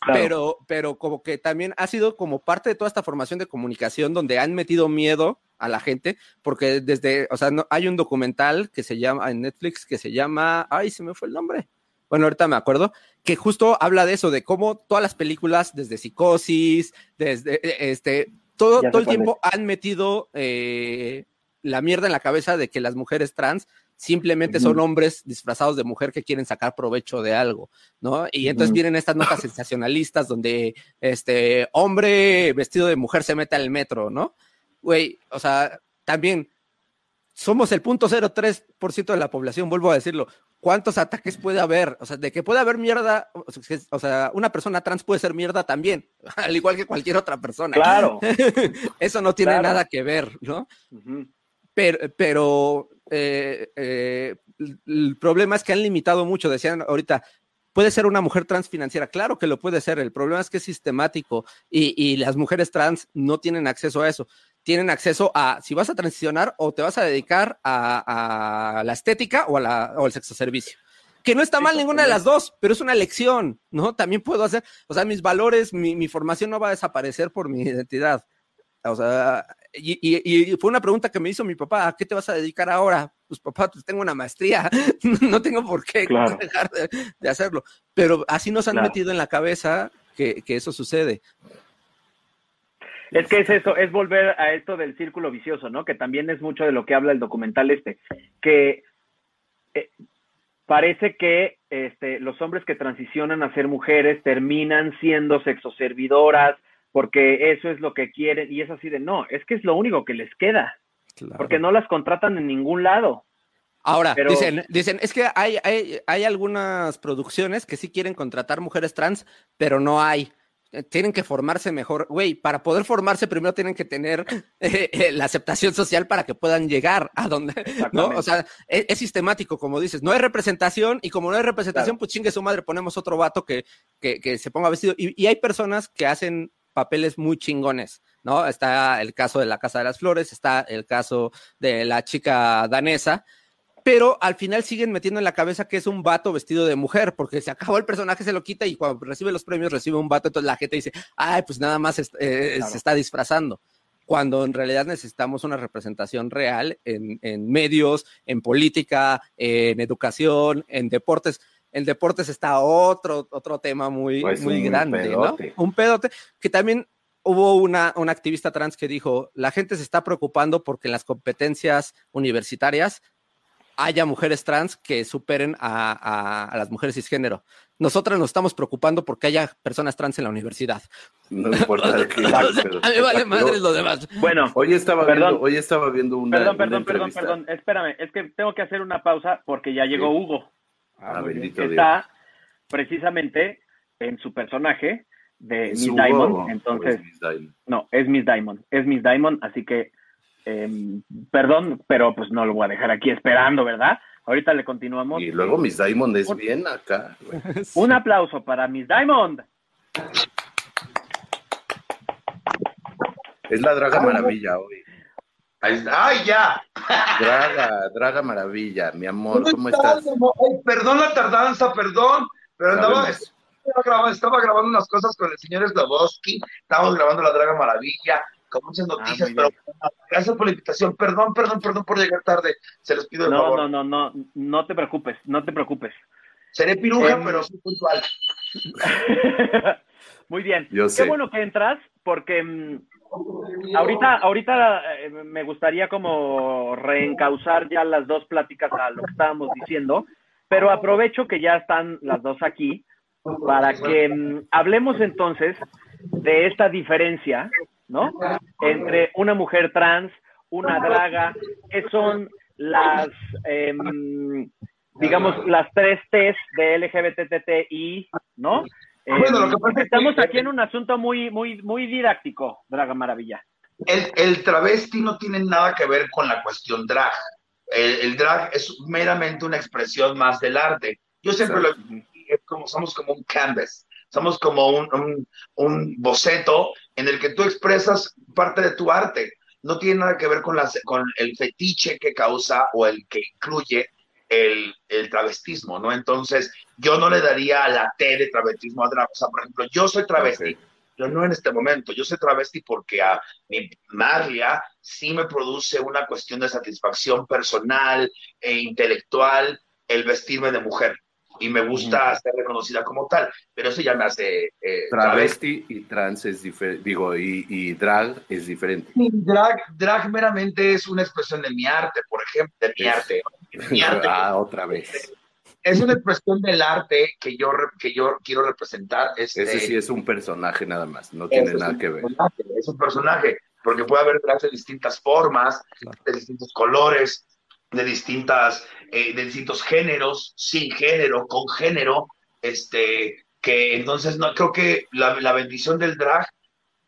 Claro. Pero, pero como que también ha sido como parte de toda esta formación de comunicación donde han metido miedo a la gente, porque desde, o sea, no, hay un documental que se llama en Netflix que se llama, ay, se me fue el nombre bueno, ahorita me acuerdo, que justo habla de eso, de cómo todas las películas, desde Psicosis, desde este, todo, todo el tiempo es. han metido eh, la mierda en la cabeza de que las mujeres trans simplemente uh -huh. son hombres disfrazados de mujer que quieren sacar provecho de algo, ¿no? Y entonces uh -huh. vienen estas notas sensacionalistas donde este hombre vestido de mujer se mete al metro, ¿no? Güey, o sea, también somos el 0.03% de la población, vuelvo a decirlo. ¿Cuántos ataques puede haber? O sea, de que puede haber mierda, o sea, una persona trans puede ser mierda también, al igual que cualquier otra persona. Claro. Eso no tiene claro. nada que ver, ¿no? Uh -huh. Pero, pero eh, eh, el problema es que han limitado mucho, decían ahorita, puede ser una mujer trans financiera, claro que lo puede ser, el problema es que es sistemático y, y las mujeres trans no tienen acceso a eso tienen acceso a si vas a transicionar o te vas a dedicar a, a la estética o, a la, o al sexo servicio. Que no está mal Sí, ninguna de las dos, pero es una elección, ¿no? También puedo hacer, o sea, mis valores, mi, mi formación no va a desaparecer por mi identidad. O sea, y, y- y fue una pregunta que me hizo mi papá, ¿a qué te vas a dedicar ahora? Pues papá, pues tengo una maestría, no tengo por qué Claro. dejar de, de hacerlo. Pero así nos han Claro. metido en la cabeza que, que eso sucede. Es que es eso, es volver a esto del círculo vicioso, ¿no? Que también es mucho de lo que habla el documental este, que eh, parece que este, los hombres que transicionan a ser mujeres terminan siendo sexoservidoras porque eso es lo que quieren y es así de no, es que es lo único que les queda, porque no las contratan en ningún lado. Ahora, Pero- dicen, dicen, es que hay, hay, hay algunas producciones que sí quieren contratar mujeres trans, pero no hay. Eh, Tienen que formarse mejor. Güey, para poder formarse primero tienen que tener eh, eh, la aceptación social para que puedan llegar a donde, ¿no? O sea, es, es sistemático, como dices. No hay representación y como no hay representación, Claro. pues chingue su madre, ponemos otro vato que, que, que se ponga vestido. Y, y hay personas que hacen papeles muy chingones, ¿no? Está el caso de la Casa de las Flores, está el caso de la chica danesa, pero al final siguen metiendo en la cabeza que es un vato vestido de mujer, porque se acabó el personaje, se lo quita y cuando recibe los premios recibe un vato, entonces la gente dice, ay, pues nada más es- eh, Claro. se está disfrazando. Cuando en realidad necesitamos una representación real en, en medios, en política, en educación, en deportes. En deportes está otro, otro tema muy, Pues muy un grande, pedote. ¿no? Un pedote que también hubo una, una activista trans que dijo, la gente se está preocupando porque en las competencias universitarias haya mujeres trans que superen a, a- a las mujeres cisgénero. Nosotras nos estamos preocupando porque haya personas trans en la universidad. No importa de qué. pero- A mí vale madre lo demás. Bueno, Hoy estaba Perdón. viendo, hoy estaba viendo una. perdón, una perdón, perdón, perdón, espérame, es que tengo que hacer una pausa porque ya llegó Sí. Hugo. Ah, bendito Dios. está precisamente en su personaje de Es Miss Diamond. huevo, Entonces, es Miss Diamond. no, es Miss Diamond, es Miss Diamond, así que, em, perdón, pero pues no lo voy a dejar aquí esperando, ¿verdad? Ahorita le continuamos. Y luego Miss Diamond es Un- bien acá. güey. Un aplauso para Miss Diamond. Es la Draga Maravilla hoy. Ahí está. ¡Ay, ya! Draga, Draga Maravilla, mi amor, ¿Cómo ¿cómo estás? Ay, perdón la tardanza, perdón, pero andaba, estaba, grabando, estaba grabando unas cosas con el señor Slavoski, estábamos grabando La Draga Maravilla, con muchas noticias, muy pero gracias por la invitación, perdón, perdón, perdón por llegar tarde, se les pido el No, favor. no, no, no, no te preocupes, no te preocupes. Seré piruja, pero soy puntual. Muy bien. Yo Qué sé. bueno que entras porque mm, ahorita, ahorita eh, me gustaría como reencauzar ya las dos pláticas a lo que estábamos diciendo, pero aprovecho que ya están las dos aquí para que mm, hablemos entonces de esta diferencia, ¿no? Entre una mujer trans, una draga, que son las, em, digamos, las tres T's de LGBTTI, ¿no? Bueno, lo Em, que pasa es que- estamos aquí en un asunto muy, muy, muy didáctico, Draga Maravilla. El, el travesti no tiene nada que ver con la cuestión drag. El, el drag es meramente una expresión más del arte. Yo siempre lo es como somos como un canvas, somos como un, un, un boceto en el que tú expresas parte de tu arte. No tiene nada que ver con, las, con el fetiche que causa o el que incluye el, el travestismo, ¿no? Entonces, yo no le daría la T de travestismo a. O sea, por ejemplo, yo soy travesti, Ok. yo no en este momento, yo soy travesti porque a mi Marlia sí me produce una cuestión de satisfacción personal e intelectual el vestirme de mujer y me gusta ser reconocida como tal, pero eso ya me hace eh, Travesti y trans es diferente, digo, y, y drag es diferente. Drag, drag meramente es una expresión de mi arte, por ejemplo, de mi Es- arte. Mi arte ah, otra vez. es una expresión del arte que yo, que yo quiero representar. Este, Ese sí es un personaje nada más, no tiene nada que ver. es un personaje, porque puede haber drags de distintas formas, de distintos colores, de distintas, eh, de distintos géneros, sin género, con género, este, que entonces no creo que la, la bendición del drag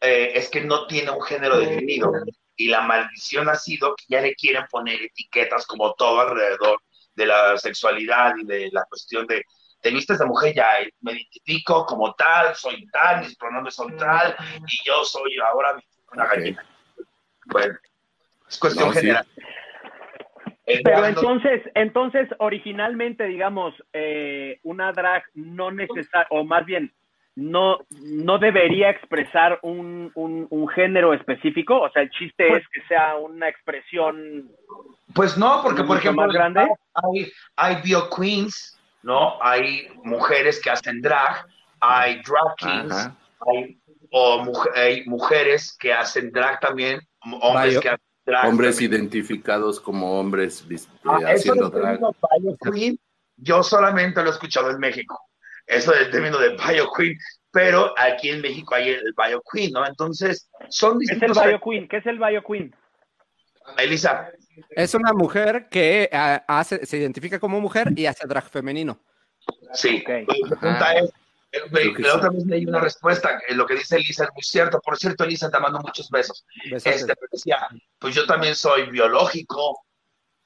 eh, es que no tiene un género definido. Y la maldición ha sido que ya le quieren poner etiquetas como todo alrededor de la sexualidad y de la cuestión de te vistes de mujer, ya eh, me identifico como tal, soy tal, mis pronombres son tal, y yo soy ahora una gallina. Bueno, es cuestión No, general. Pero drag no- entonces, entonces, originalmente, digamos, eh, una drag no necesita, o más bien, no, no debería expresar un, un, un género específico. O sea, el chiste es que sea una expresión. Pues no, porque por ejemplo más grande. hay, hay bio queens, ¿no? Hay mujeres que hacen drag, hay drag kings, Ajá. hay, o hay mujeres que hacen drag también, hombres Bio- que hacen drag. Hombres también. identificados como hombres eh, Ah, eso haciendo del drag. bio queen, yo solamente lo he escuchado en México. Eso del término de bio queen, pero aquí en México hay el bio queen, ¿no? Entonces, son ¿Qué es el distintos. Bio Queen? ¿Qué es el Bio Queen? Elisa, Es una mujer que ah, hace, se identifica como mujer y hace drag femenino. Sí, Ok. la pregunta es, Creo que la otra vez leí una respuesta, eh, lo que dice Elisa es muy cierto. Por cierto, Elisa, te mando muchos besos. Besotes. Este, pero decía, pues yo también soy biológico,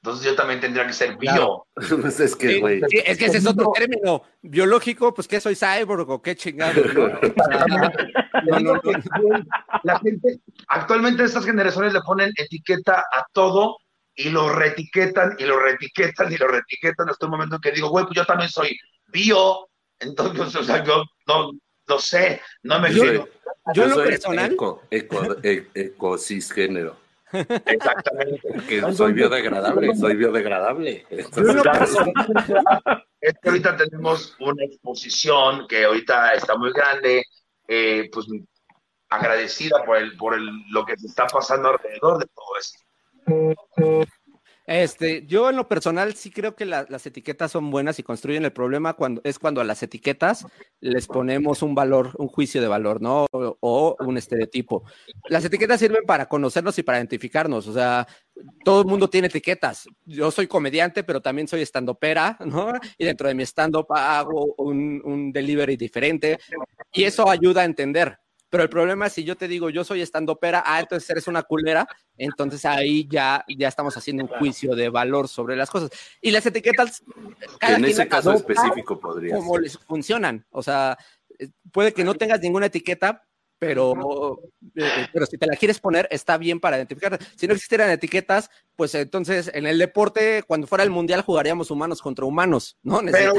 entonces yo también tendría que ser bio. Claro. Pues es que, Sí, güey. sí, es que ese es otro término biológico, pues que soy cyborg o qué chingado. la gente, actualmente estas generaciones le ponen etiqueta a todo y lo retiquetan y lo retiquetan y lo retiquetan hasta un momento en que digo, güey, pues yo también soy bio, entonces, o sea, yo no, no sé, no me Yo quiero. Yo en lo soy personal, Eco, eco, e- eco cisgénero. Exactamente. Que soy biodegradable, soy biodegradable. Es que ahorita tenemos una exposición que ahorita está muy grande, eh, pues agradecida por el, por el, lo que se está pasando alrededor de todo esto. Este, yo en lo personal sí creo que la- las etiquetas son buenas y construyen el problema cuando es cuando a las etiquetas les ponemos un valor, un juicio de valor, ¿no? O, un estereotipo. Las etiquetas sirven para conocernos y para identificarnos, o sea, todo el mundo tiene etiquetas. Yo soy comediante, pero también soy estandopera, ¿no? Y dentro de mi stand-up hago un delivery diferente y eso ayuda a entender. Pero el problema es si yo te digo, yo soy estandopera, ah, entonces eres una culera, entonces ahí ya, ya estamos haciendo un juicio de valor sobre las cosas. Y las etiquetas, Que en quien ese caso específico podría como ser. les funcionan. O sea, eh, puede que no tengas ninguna etiqueta, pero, eh, pero si te la quieres poner, está bien para identificar. Si no existieran etiquetas, pues entonces en el deporte, cuando fuera el mundial, jugaríamos humanos contra humanos, ¿no? Pero,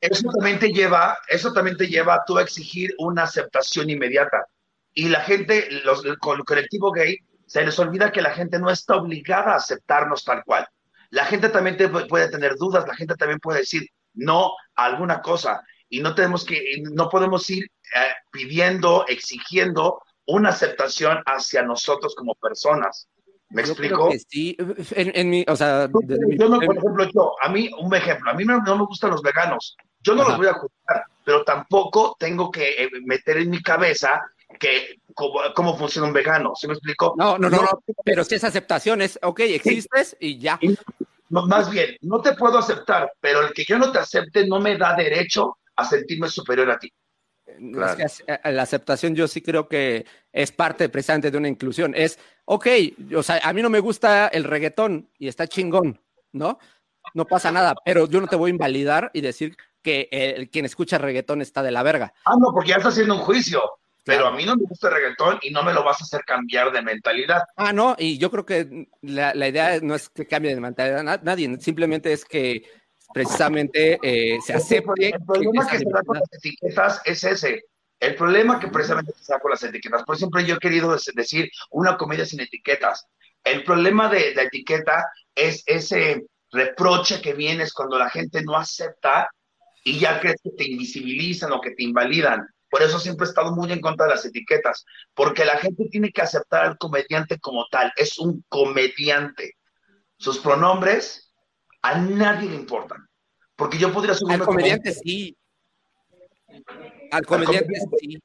pero eso también te lleva, eso también te lleva a tú a exigir una aceptación inmediata. Y la gente, los, el el colectivo gay, se les olvida que la gente no está obligada a aceptarnos tal cual. La gente también te pu- puede tener dudas, la gente también puede decir no a alguna cosa. Y no tenemos que, no podemos ir eh, pidiendo, exigiendo una aceptación hacia nosotros como personas. ¿Me Yo explico? que sí. En, en mi, o sea, desde mi- Yo no, por ejemplo, yo, a mí, un ejemplo, a mí no, no me gustan los veganos. Yo no Ajá. los voy a juzgar, pero tampoco tengo que eh, meter en mi cabeza que cómo, cómo funciona un vegano. ¿Sí me explico? no, no, no, no, pero si es aceptación, es, ok, existes y ya. No, más bien, no te puedo aceptar, pero el que yo no te acepte no me da derecho a sentirme superior a ti. Claro. La aceptación yo sí creo que es parte precisamente de una inclusión. Es, ok, o sea, a mí no me gusta el reggaetón y está chingón, ¿no? No pasa nada, pero yo no te voy a invalidar y decir que eh, quien escucha reggaetón está de la verga. Ah, no, porque ya estás haciendo un juicio. Pero a mí no me gusta el reggaetón y no me lo vas a hacer cambiar de mentalidad. Ah, no, y yo creo que la, la idea no es que cambie de mentalidad na- nadie, simplemente es que precisamente eh, se acepte. El problema esa que se da con las etiquetas es ese. El problema que precisamente se da con las etiquetas. Por ejemplo, yo he querido decir una comedia sin etiquetas. El problema de la etiqueta es ese reproche que vienes cuando la gente no acepta y ya crees que te invisibilizan o que te invalidan. Por eso siempre he estado muy en contra de las etiquetas, porque la gente tiene que aceptar al comediante como tal. Es un comediante. Sus pronombres a nadie le importan. Porque yo podría subirme Al como comediante sí. Al comediante sí.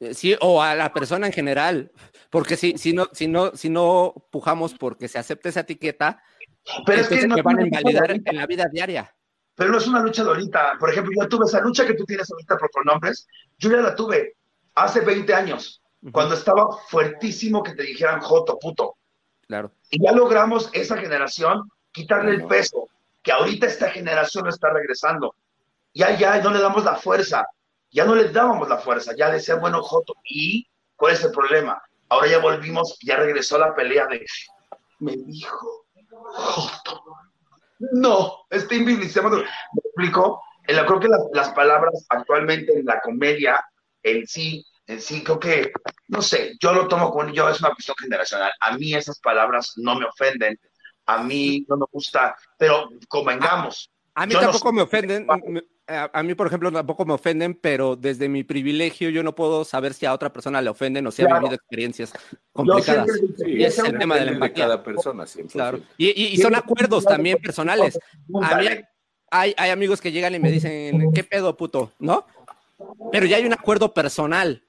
Eh, Sí, o a la persona en general. Porque si, si, no, si, no, si no pujamos porque se acepte esa etiqueta, Pero es que no me van a invalidar en la vida diaria. Pero no es una lucha de ahorita. Por ejemplo, yo tuve esa lucha que tú tienes ahorita por pronombres. Yo ya la tuve hace 20 años, cuando estaba fuertísimo que te dijeran joto, puto. Claro. Y ya logramos esa generación quitarle el peso, que ahorita esta generación no está regresando. Ya, ya, no le damos la fuerza. Ya no le dábamos la fuerza. Ya decía, bueno, joto. ¿Y cuál es el problema? Ahora ya volvimos, ya regresó la pelea de, me dijo. Joto. No, está invisibilizando. ¿Me explico? Creo que las, las palabras actualmente en la comedia en sí, en sí, creo que, no sé, yo lo tomo como yo, es una cuestión generacional. A mí esas palabras no me ofenden, a mí no me gusta, pero convengamos. A mí no tampoco me ofenden. me- A, a mí, por ejemplo, tampoco me ofenden, pero desde mi privilegio yo no puedo saber si a otra persona le ofenden o si ha Claro. vivido experiencias complicadas. siempre Y ese es el tema de la de empatía. cada persona, siempre. Claro. Y, y- y son acuerdos también personales. A mí hay, hay amigos que llegan y me dicen, ¿qué pedo, puto? ¿No? Pero ya hay un acuerdo personal.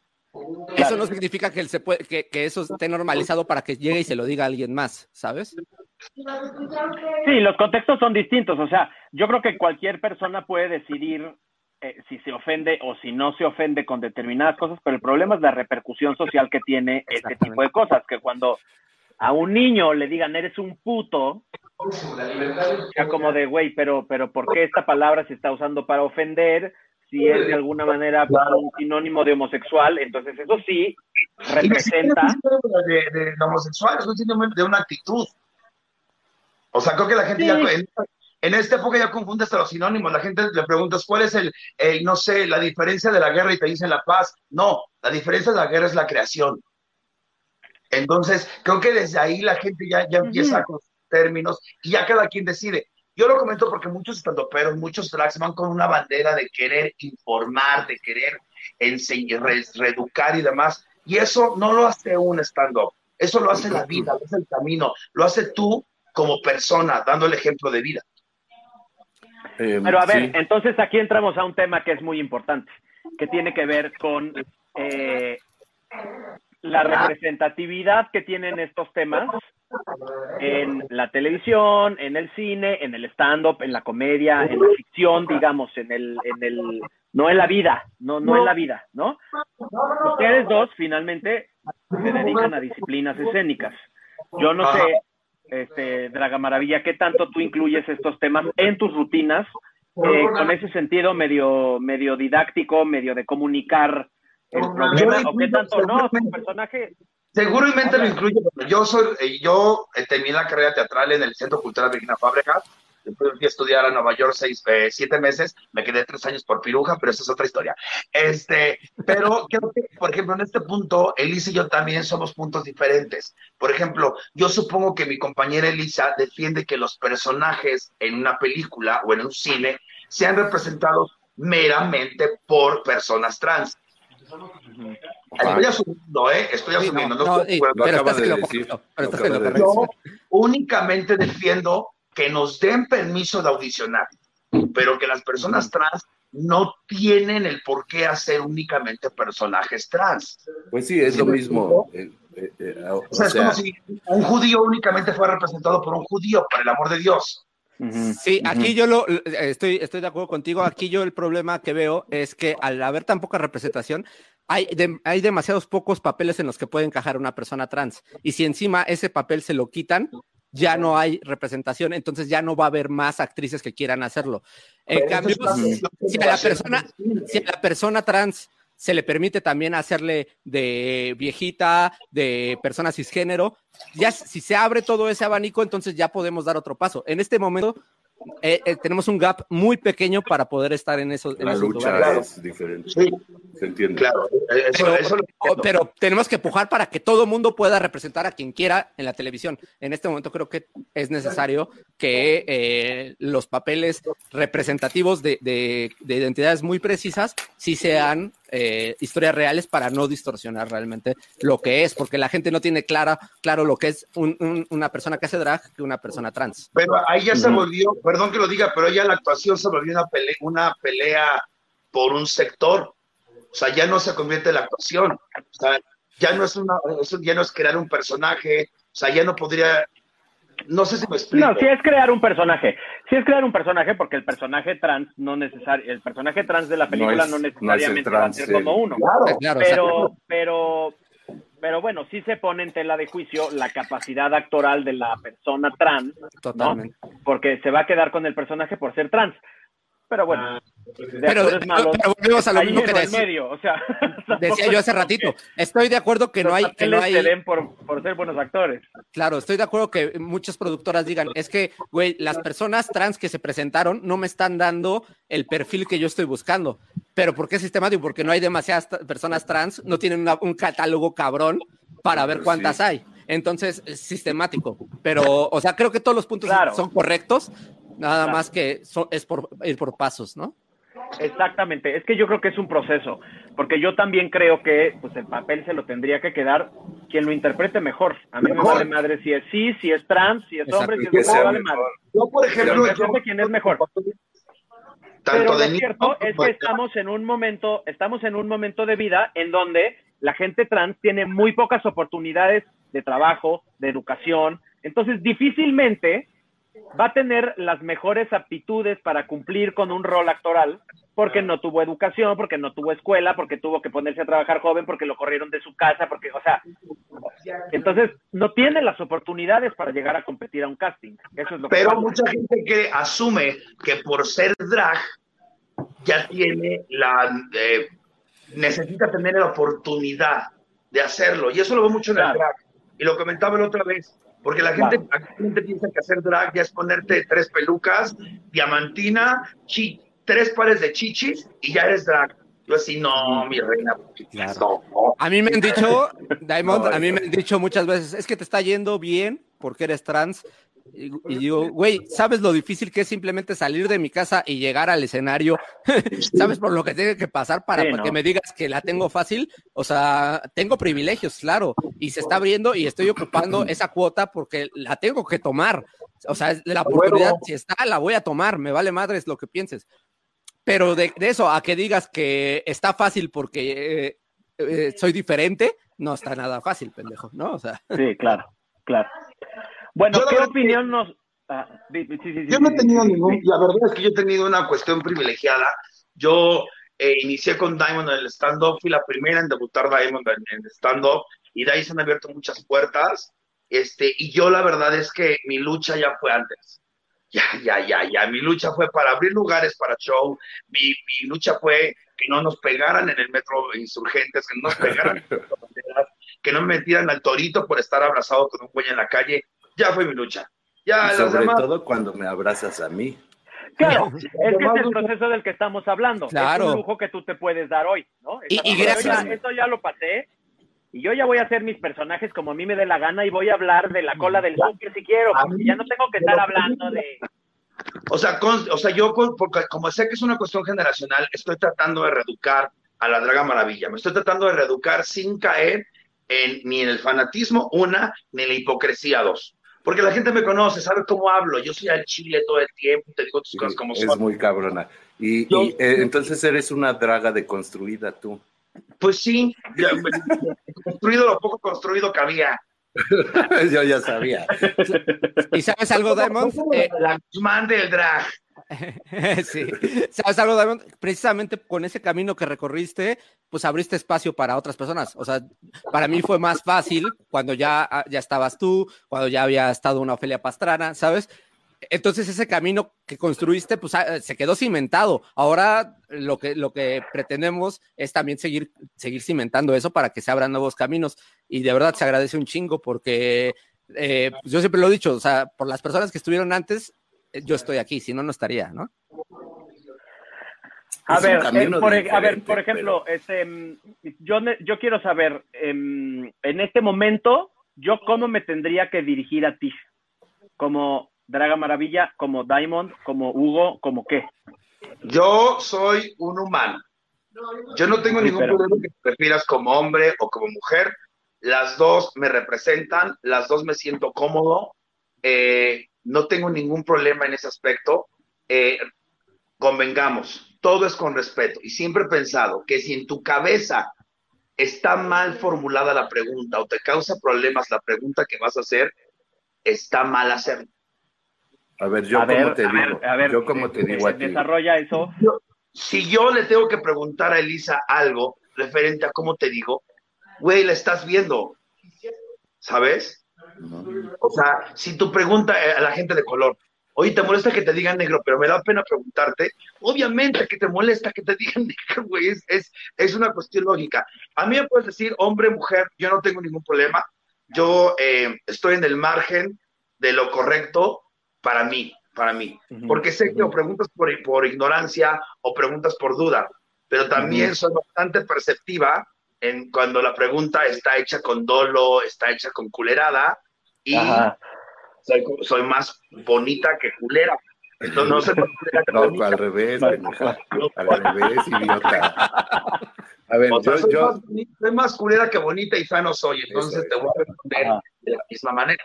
Eso no significa que, él se puede, que, que eso esté normalizado para que llegue y se lo diga a alguien más, ¿sabes? Sí, los contextos son distintos. O sea, yo creo que cualquier persona puede decidir eh, si se ofende o si no se ofende con determinadas cosas, pero el problema es la repercusión social que tiene este tipo de cosas. Que cuando a un niño le digan eres un puto, sea como de güey, pero, pero ¿por qué esta palabra se está usando para ofender? Si es de alguna manera un sinónimo de homosexual, entonces eso sí representa. es símbolo de, de, de homosexual, es un símbolo de una actitud. O sea, creo que la gente Sí. ya en, en esta época ya confunde hasta los sinónimos. La gente le preguntas cuál es el, el, no sé, la diferencia de la guerra y te dicen la paz. No, la diferencia de la guerra es la creación. Entonces, creo que desde ahí la gente ya, ya empieza con sus términos y ya cada quien decide. Yo lo comento porque muchos estandoperos, muchos drags van con una bandera de querer informar, de querer enseñar, re- reeducar y demás. Y eso no lo hace un stand-up, eso lo hace la vida, lo hace el camino, lo hace tú como persona, dando el ejemplo de vida. Eh, Pero a ver, sí. entonces aquí entramos a un tema que es muy importante, que tiene que ver con eh, la representatividad que tienen estos temas en la televisión, en el cine, en el stand-up, en la comedia, en la ficción, digamos, en el, en el, no en la vida, no, no en la vida, ¿no? Ustedes dos finalmente se dedican a disciplinas escénicas. Yo no sé, este, Draga Maravilla, ¿qué tanto tú incluyes estos temas en tus rutinas? eh, con ese sentido medio, medio didáctico, medio de comunicar el problema, o qué tanto no, tu personaje, Seguramente lo incluyo. Yo soy, eh, yo eh, terminé la carrera teatral en el Centro Cultural Virginia Fábrica. Después fui a estudiar a Nueva York seis, eh, siete meses. Me quedé tres años por piruja, pero esa es otra historia. Este, pero creo que, por ejemplo, en este punto, Elisa y yo también somos puntos diferentes. Por ejemplo, yo supongo que mi compañera Elisa defiende que los personajes en una película o en un cine sean representados meramente por personas trans. Estoy asumiendo, ¿eh? Estoy no, asumiendo. no no, estoy de pero estás lo decir, pero estás únicamente defiendo que nos den permiso de audicionar, pero que las personas trans no tienen el por qué hacer únicamente personajes trans. Pues sí, es ¿Sí lo mismo. eh, eh, eh, o O sea, es sea, como si un judío únicamente fuera representado por un judío, por el amor de Dios. Sí, aquí yo lo estoy, estoy de acuerdo contigo. Aquí yo el problema que veo es que al haber tan poca representación, hay, de- hay demasiados pocos papeles en los que puede encajar una persona trans. Y si encima ese papel se lo quitan, ya no hay representación, entonces ya no va a haber más actrices que quieran hacerlo. En Pero cambio, si, a la persona, si a la persona trans se le permite también hacerle de viejita, de persona cisgénero, ya si se abre todo ese abanico, entonces ya podemos dar otro paso. En este momento eh, eh, tenemos un gap muy pequeño para poder estar en esos, en la esos lucha lugares. es diferente. Sí, ¿Se entiende? claro. eh, Eso, Pero, eso lo o- entiendo. pero tenemos que empujar para que todo mundo pueda representar a quien quiera en la televisión. En este momento creo que es necesario que eh, los papeles representativos de, de- de identidades muy precisas sí sean eh, historias reales para no distorsionar realmente lo que es, porque la gente no tiene clara, claro lo que es un- un- una persona que hace drag que una persona trans. Pero ahí ya se volvió, perdón que lo diga, pero ya la actuación se volvió una pelea, una pelea por un sector. O sea, ya no se convierte en la actuación. O sea, ya no es una, eso ya no es crear un personaje. O sea, ya no podría, no sé si me explico. No, sí es crear un personaje. Sí es crear un personaje porque el personaje trans no necesario, el personaje trans de la película es- no, no es el necesariamente va a ser como uno. Claro. Claro, o sea, Pero, pero, pero bueno, sí se pone en tela de juicio la capacidad actoral de la persona trans, totalmente. porque se va a quedar con el personaje por ser trans. Pero bueno, de Pero, pero- volvemos a lo mismo que decía, medio, o sea, decía yo hace ratito. Estoy de acuerdo que no hay, que no hay, se den por, por ser buenos actores. Claro, estoy de acuerdo que muchas productoras digan, es que, güey, las personas trans que se presentaron no me están dando el perfil que yo estoy buscando. Pero ¿por qué sistemático? Porque no hay demasiadas personas trans, no tienen una- un catálogo cabrón para ver Pues cuántas sí. hay. Entonces, es sistemático. Pero, o sea, creo que todos los puntos Claro. son correctos, nada Claro. más que es por ir por pasos, ¿no? Exactamente, es que yo creo que es un proceso, porque yo también creo que pues el papel se lo tendría que quedar quien lo interprete mejor. A mí me vale madre si es sí, si es trans, si es Exacto. hombre, si es mujer, vale madre. Yo, por Pero ejemplo, yo- quién es mejor. tanto Pero de lo niño cierto es que estamos en un momento, estamos en un momento de vida en donde la gente trans tiene muy pocas oportunidades de trabajo, de educación, entonces difícilmente va a tener las mejores aptitudes para cumplir con un rol actoral porque no tuvo educación, porque no tuvo escuela, porque tuvo que ponerse a trabajar joven, porque lo corrieron de su casa, porque, o sea, entonces no tiene las oportunidades para llegar a competir a un casting. Eso es lo Pero mucha gente que asume que por ser drag ya tiene la eh, necesita tener la oportunidad de hacerlo y eso lo veo mucho en el drag. Y lo comentaba la otra vez porque la gente Claro. actualmente piensa que hacer drag ya es ponerte tres pelucas diamantina chi- tres pares de chichis y ya eres drag yo así no mi reina Claro. no. A mí me han dicho, Diamond, No, a mí me han dicho muchas veces, es que te está yendo bien porque eres trans. Y, y digo, güey, ¿sabes lo difícil que es simplemente salir de mi casa y llegar al escenario? ¿Sabes por lo que tiene que pasar para, Sí, para no. que me digas que la tengo fácil? O sea, tengo privilegios, claro, y se está abriendo y estoy ocupando esa cuota porque la tengo que tomar. O sea, la oportunidad, si está, la voy a tomar, me vale madres lo que pienses. Pero de, de eso a que digas que está fácil porque eh, eh, soy diferente, no está nada fácil, pendejo, ¿no? O sea, Sí, claro, claro. Bueno, Yo ¿qué opinión nos...? ah, sí, sí, sí, sí, Yo no he tenido ningún, la verdad es que yo he tenido una cuestión privilegiada. Yo eh, inicié con Diamond en el stand-up, fui la primera en debutar Diamond en, en stand-up y de ahí se han abierto muchas puertas. Este, y yo la verdad es que mi lucha ya fue antes. Ya, ya, ya, ya. Mi lucha fue para abrir lugares para show. Mi, mi lucha fue que no nos pegaran en el metro insurgentes, que no nos pegaran en las que no me metieran al torito por estar abrazado con un güey en la calle. Ya fue mi lucha. Ya, Y sobre demás- todo cuando me abrazas a mí. Claro, es que es el proceso del que estamos hablando. Claro. Es un lujo que tú te puedes dar hoy, ¿no? Y- y Yo gracias- ya- Esto ya lo pasé y yo ya voy a hacer mis personajes como a mí me dé la gana y voy a hablar de la cola del súper si quiero, porque ya no tengo que estar hablando de... O sea, con- o sea, yo, con- porque como sé que es una cuestión generacional, estoy tratando de reeducar a la Draga Maravilla. Me estoy tratando de reeducar sin caer en, ni en el fanatismo, una, ni en la hipocresía, dos. Porque la gente me conoce, sabe cómo hablo. Yo soy al chile todo el tiempo, te digo tus Sí, cosas como es son. muy cabrona. Y, Yo- y, eh, entonces eres una draga deconstruida tú. Pues sí, ya, construido lo poco construido que había. Yo ya sabía. ¿y sabes algo, Diamond? Eh, la Guzmán del drag. sí. Precisamente con ese camino que recorriste, pues abriste espacio para otras personas. O sea, para mí fue más fácil cuando ya, ah, ya estabas tú, cuando ya había estado una Ofelia Pastrana, ¿sabes? Entonces ese camino que construiste, pues ah, se quedó cimentado. Ahora lo que, lo que pretendemos es también seguir, seguir cimentando eso para que se abran nuevos caminos. Y de verdad se agradece un chingo porque eh, pues yo siempre lo he dicho, o sea, por las personas que estuvieron antes, yo estoy aquí, si no, no estaría, ¿no? A ver, eh, por, e- a ver, por ejemplo, este, yo, yo quiero saber, em, en este momento, yo cómo me tendría que dirigir a ti, como Draga Maravilla, como Diamond, como Hugo, como qué. Yo soy un humano. Yo no tengo Sí, ningún pero- problema que te prefieras como hombre o como mujer. Las dos me representan, las dos me siento cómodo. eh, no tengo ningún problema en ese aspecto. Eh, convengamos, todo es con respeto. Y siempre he pensado que si en tu cabeza está mal formulada la pregunta o te causa problemas la pregunta que vas a hacer, está mal hacerlo. A ver, yo a como ver, te a ver, digo, a ver, yo como te eh, digo a ti. Desarrolla eso. si yo le tengo que preguntar a Elisa algo referente a cómo te digo, güey, la estás viendo, ¿sabes? O sea, si tu pregunta eh, a la gente de color, Oye, ¿te molesta que te digan negro? Pero me da pena preguntarte. Obviamente que te molesta que te digan negro, güey. Es, es, es una cuestión lógica. A mí me puedes decir hombre, mujer, yo no tengo ningún problema. Yo eh, estoy en el margen de lo correcto para mí, para mí. Porque sé que o preguntas por, por ignorancia o preguntas por duda, pero también soy bastante perceptiva en cuando la pregunta está hecha con dolo, está hecha con culerada y soy, soy, más bonita que culera. Entonces no qué No, al revés, al revés, idiota. A ver, yo, soy, yo... Más, soy, más, culera que bonita y no soy, entonces te voy a responder de la misma manera.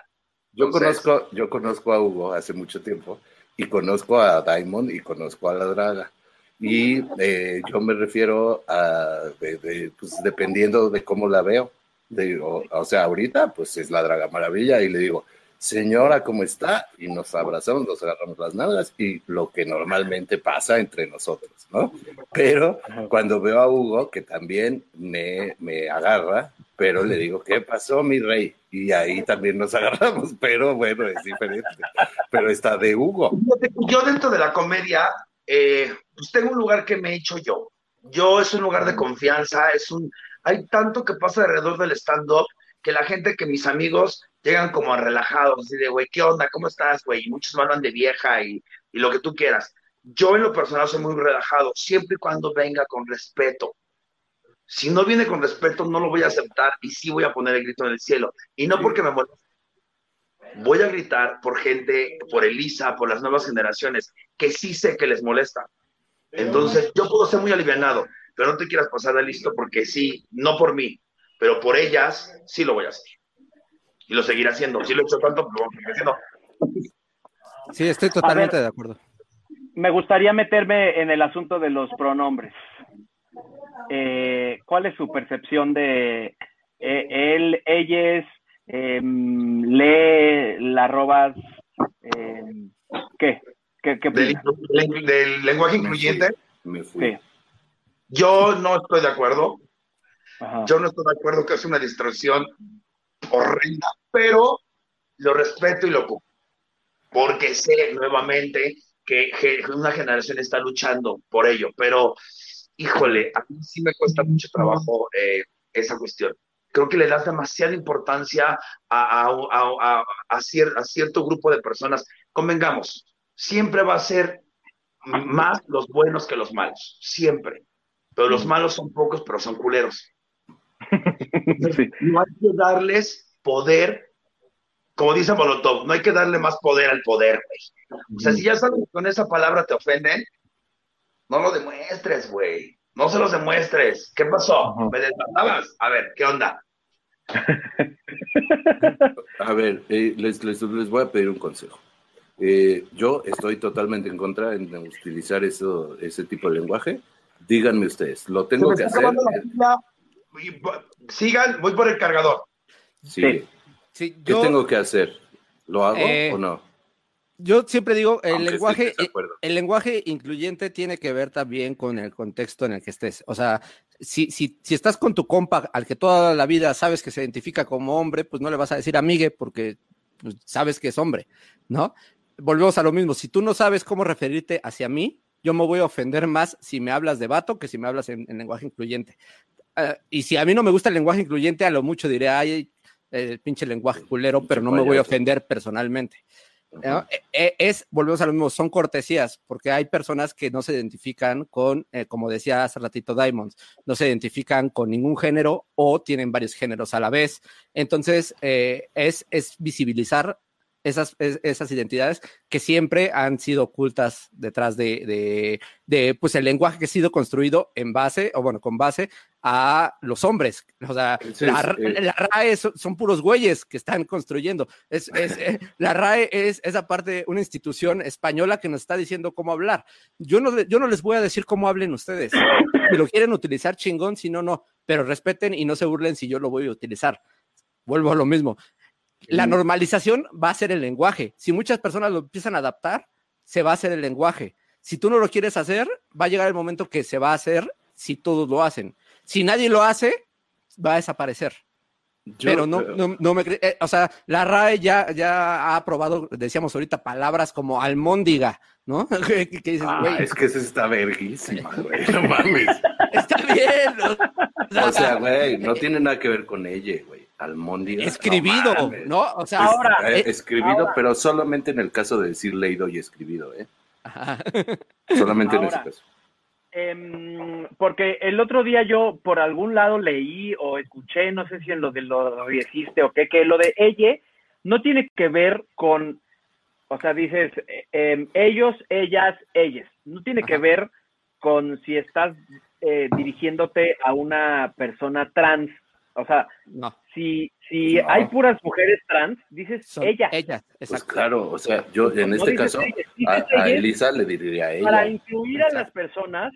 Yo conozco, yo conozco a Hugo hace mucho tiempo y conozco a Diamond y conozco a la Draga. Y eh, yo me refiero a, pues, dependiendo de cómo la veo. O, o, sea, ahorita, pues es la Draga Maravilla y le digo, señora, ¿cómo está? Y nos abrazamos, nos agarramos las nalgas y lo que normalmente pasa entre nosotros, ¿no? Pero cuando veo a Hugo, que también me, me agarra, pero le digo, ¿qué pasó, mi rey? Y ahí también nos agarramos, pero bueno, es diferente. Pero está de Hugo. Yo dentro de la comedia, eh, pues tengo un lugar que me he hecho yo. Yo es un lugar de confianza, es un... Hay tanto que pasa alrededor del stand-up que la gente, que mis amigos llegan como relajados, así de, güey, ¿qué onda? ¿Cómo estás, güey? Y muchos me hablan de vieja y, y lo que tú quieras. Yo en lo personal soy muy relajado, siempre y cuando venga con respeto. Si no viene con respeto, no lo voy a aceptar y sí voy a poner el grito en el cielo. Y no porque me moleste. Voy a gritar por gente, por Elisa, por las nuevas generaciones, que sí sé que les molesta. Entonces, yo puedo ser muy alivianado, pero no te quieras pasar de listo porque sí, no por mí, pero por ellas sí lo voy a hacer y lo seguirá haciendo. Si lo he hecho tanto, pues lo seguiré haciendo. Sí, estoy totalmente de acuerdo. Me gustaría meterme en el asunto de los pronombres. Eh, ¿Cuál es su percepción de eh, él, ellas, eh, le, la robas? Em, ¿Qué? ¿Qué, qué del, del, lenguaje incluyente? Me fui. Yo no estoy de acuerdo. Yo no estoy de acuerdo que es una distracción horrenda, pero lo respeto y lo ocupo, porque sé nuevamente que, una generación está luchando por ello, pero híjole, a mí sí me cuesta mucho trabajo eh, esa cuestión. Creo que le das demasiada importancia a, a, a, cierto grupo de personas. Convengamos, siempre va a ser más los buenos que los malos, siempre. Pero los malos son pocos, pero son culeros. No hay que darles poder, como dice Molotov, no hay que darle más poder al poder, güey. O sea, si ya sabes con esa palabra te ofenden, no lo demuestres, güey. No se los demuestres. ¿Qué pasó? ¿Me desmatabas? A ver, ¿qué onda? A ver, eh, les, les, voy a pedir un consejo. Eh, yo estoy totalmente en contra de utilizar eso, ese tipo de lenguaje. Díganme ustedes, ¿lo tengo que hacer? sigan, voy por el cargador. Sí. ¿Qué tengo que hacer? ¿Lo hago eh, o no? Yo siempre digo, el lenguaje, el lenguaje incluyente tiene que ver también con el contexto en el que estés. O sea, si, si, si estás con tu compa al que toda la vida sabes que se identifica como hombre, pues no le vas a decir amigue porque pues, sabes que es hombre, ¿no? Volvemos a lo mismo. Si tú no sabes cómo referirte hacia mí, yo me voy a ofender más si me hablas de vato que si me hablas en, lenguaje incluyente. Ah, y si a mí no me gusta el lenguaje incluyente, a lo mucho diré, ay, el pinche lenguaje culero, pero no me voy a ofender personalmente. E, e, es, volvemos a lo mismo, son cortesías, porque hay personas que no se identifican con, eh, como decía hace ratito Diamonds, no se identifican con ningún género o tienen varios géneros a la vez. Entonces, eh, es, es visibilizar esas, esas identidades que siempre han sido ocultas detrás de, de, pues el lenguaje que ha sido construido en base, o bueno, con base a los hombres. O sea, la, RAE son, puros güeyes que están construyendo. Es, es eh, la RAE es esa parte, una institución española que nos está diciendo cómo hablar. Yo no, yo no les voy a decir cómo hablen ustedes. Si lo quieren utilizar chingón, si no, no. Pero respeten y no se burlen si yo lo voy a utilizar. Vuelvo a lo mismo. La normalización va a ser el lenguaje. Si muchas personas lo empiezan a adaptar, se va a hacer el lenguaje. Si tú no lo quieres hacer, va a llegar el momento que se va a hacer si todos lo hacen. Si nadie lo hace, va a desaparecer. Yo, pero no, no, no me eh, o sea, la RAE ya, ya ha aprobado, decíamos ahorita, palabras como almóndiga, ¿no? que, que dices, ah, es que esa está verguísima, güey. No mames. está bien. ¿no? O sea, güey, no tiene nada que ver con ella, güey. Almóndiga. escribido, no. O sea, Ahora, Eh, eh, escribido, ahora. pero solamente en el caso de decir leído y escribido, ¿eh? ajá. Solamente en Ahora. ese caso. Em, porque el otro día yo por algún lado leí o escuché, no sé si en lo de lo dijiste o qué, que lo de ella no tiene que ver con, o sea, dices eh, em, ellos, ellas, ellas. No tiene que ver con si estás eh, dirigiéndote a una persona trans. O sea, no, si, si No. hay puras mujeres trans, dices son ella. ellas, Pues exacto. claro, o sea, yo en No este caso, ellas, a, ellas Elisa le diría a para ella. incluir a las personas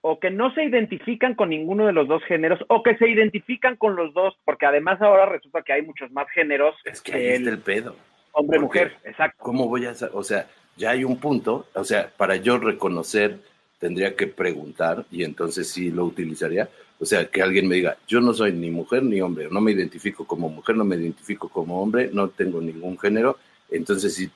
o que no se identifican con ninguno de los dos géneros o que se identifican con los dos, porque además ahora resulta que hay muchos más géneros Es que que ahí está el el pedo. hombre-mujer, exacto. ¿Cómo voy a O sea, ya hay un punto, o sea, para yo reconocer, tendría que preguntar y entonces sí lo utilizaría. O sea, que alguien me diga, yo no soy ni mujer ni hombre, no me identifico como mujer, no me identifico como hombre, no tengo ningún género, entonces sí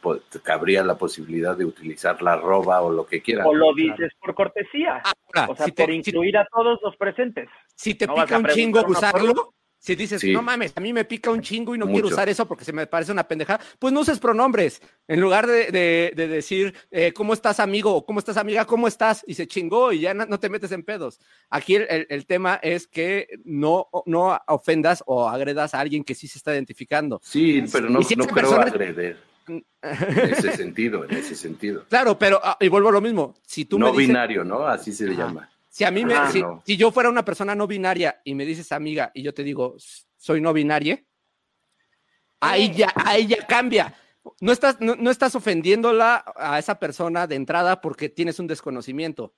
cabría la posibilidad de utilizar la roba o lo que quiera. O lo dices por cortesía, Ahora, o sea, si te, por si- incluir a todos los presentes. si te no pica un chingo usarlo, si dices, Sí. no mames, a mí me pica un chingo y no quiero usar eso porque se me parece una pendejada, pues no uses pronombres. En lugar de, de- de decir, eh, ¿cómo estás, amigo? o ¿Cómo estás, amiga? ¿Cómo estás? Y se chingó y ya no, no te metes en pedos. Aquí el, el- el tema es que no, no ofendas o agredas a alguien que sí se está identificando. Sí, pero no, si no creo persona- agreder en ese sentido, en ese sentido. Claro, pero, ah, y vuelvo a lo mismo, si tú no me dices, binario, ¿no? Así se le Ajá. llama. Si a mí me, Ah, si, no. si yo fuera una persona no binaria y me dices amiga y yo te digo soy no binaria, ahí ya, ahí ya cambia. No estás, no, no estás ofendiéndola a esa persona de entrada porque tienes un desconocimiento.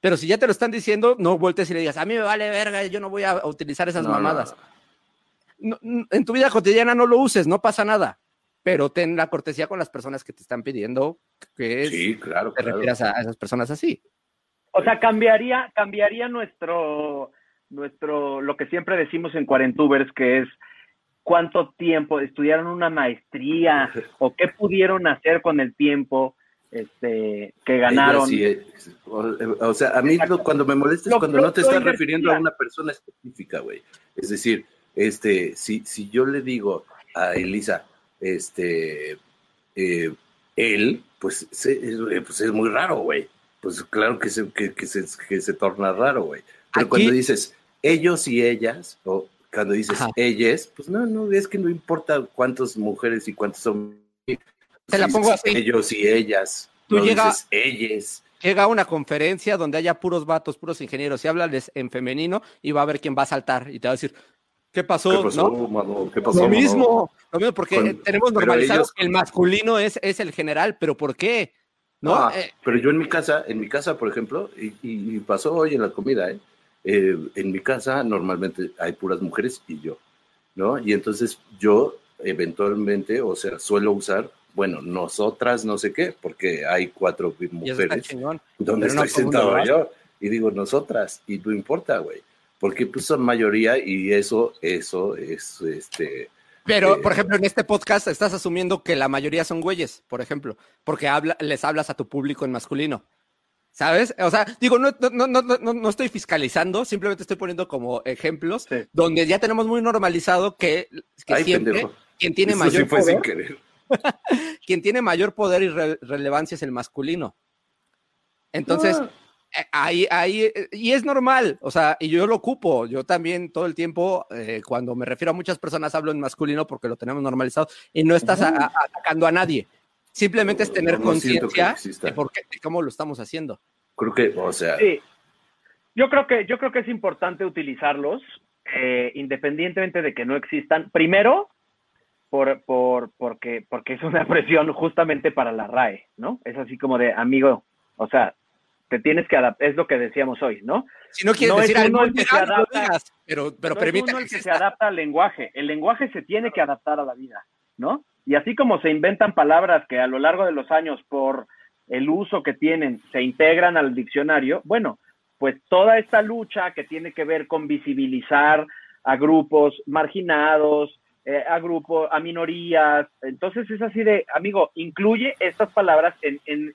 Pero si ya te lo están diciendo, no voltees y le digas, a mí me vale verga, yo no voy a utilizar esas No, mamadas. No, no, en tu vida cotidiana no lo uses, no pasa nada. Pero ten la cortesía con las personas que te están pidiendo que Sí, claro, te claro. refieras a esas personas así. O sea, cambiaría, cambiaría nuestro, nuestro, lo que siempre decimos en Cuarentubers, que es cuánto tiempo estudiaron una maestría o qué pudieron hacer con el tiempo este, que ganaron. Sí, eh, o, o sea, a mí lo- cuando me molesta es cuando no te estás refiriendo a una persona específica, güey. Es decir, este, si, si yo le digo a Elisa, este, eh, él, pues, se- es, eh, pues es muy raro, güey. Pues claro que se, que, que se, que se torna raro, güey. Pero Aquí- cuando dices ellos y ellas, o cuando dices Ajá. ellas, pues no, no, es que no importa cuántas mujeres y cuántos hombres. Te la pongo así. Ellos y ellas. Tú no llega- dices ellas. llega a una conferencia donde haya puros vatos, puros ingenieros y háblales en femenino y va a ver quién va a saltar y te va a decir, ¿qué pasó? ¿Qué pasó, ¿No? mano? ¿Qué pasó, Lo mano? mismo, lo mismo, porque Con- tenemos normalizado ellos- que el masculino es, es el general, pero ¿por qué? ¿No? Ah, Eh, pero yo en mi casa, en mi casa, por ejemplo, y, pasó hoy en la comida, ¿eh? Eh, en mi casa normalmente hay puras mujeres y yo, ¿no? Y entonces yo eventualmente, o sea, suelo usar, bueno, nosotras no sé qué, porque hay cuatro mujeres donde estoy sentado yo, y digo nosotras, y no importa, güey, porque pues son mayoría y eso, eso es, este, Pero, por ejemplo, en este podcast estás asumiendo que la mayoría son güeyes, por ejemplo, porque habla, les hablas a tu público en masculino. ¿Sabes? O sea, digo, no, no, no, no, no, no estoy fiscalizando, simplemente estoy poniendo como ejemplos Sí. donde ya tenemos muy normalizado que, que ay, siempre pendejo. quien tiene Eso mayor sí fue poder, sin querer. quien tiene mayor poder y re- relevancia es el masculino. Entonces, Ah. Eh, ahí, ahí, eh, y es normal, o sea, y yo lo ocupo, yo también todo el tiempo, eh, cuando me refiero a muchas personas, hablo en masculino porque lo tenemos normalizado y no estás a- a- atacando a nadie. Simplemente es tener No, no conciencia de, por qué- de cómo lo estamos haciendo. Creo que, o sea, Sí. Yo creo que, yo creo que es importante utilizarlos, eh, independientemente de que no existan. Primero, por, por, porque, porque es una presión justamente para la RAE, ¿no? Es así como de amigo, o sea, te tienes que adaptar, es lo que decíamos hoy, ¿no? Si no quieres No es decir uno el que se no adapta. digas, pero, pero no es uno el que se adapta al lenguaje. El lenguaje se tiene que adaptar a la vida, ¿no? Y así como se inventan palabras que a lo largo de los años, por el uso que tienen, se integran al diccionario, bueno, pues toda esta lucha que tiene que ver con visibilizar a grupos marginados, eh, a grupos, a minorías. Entonces es así de, amigo, incluye estas palabras en, en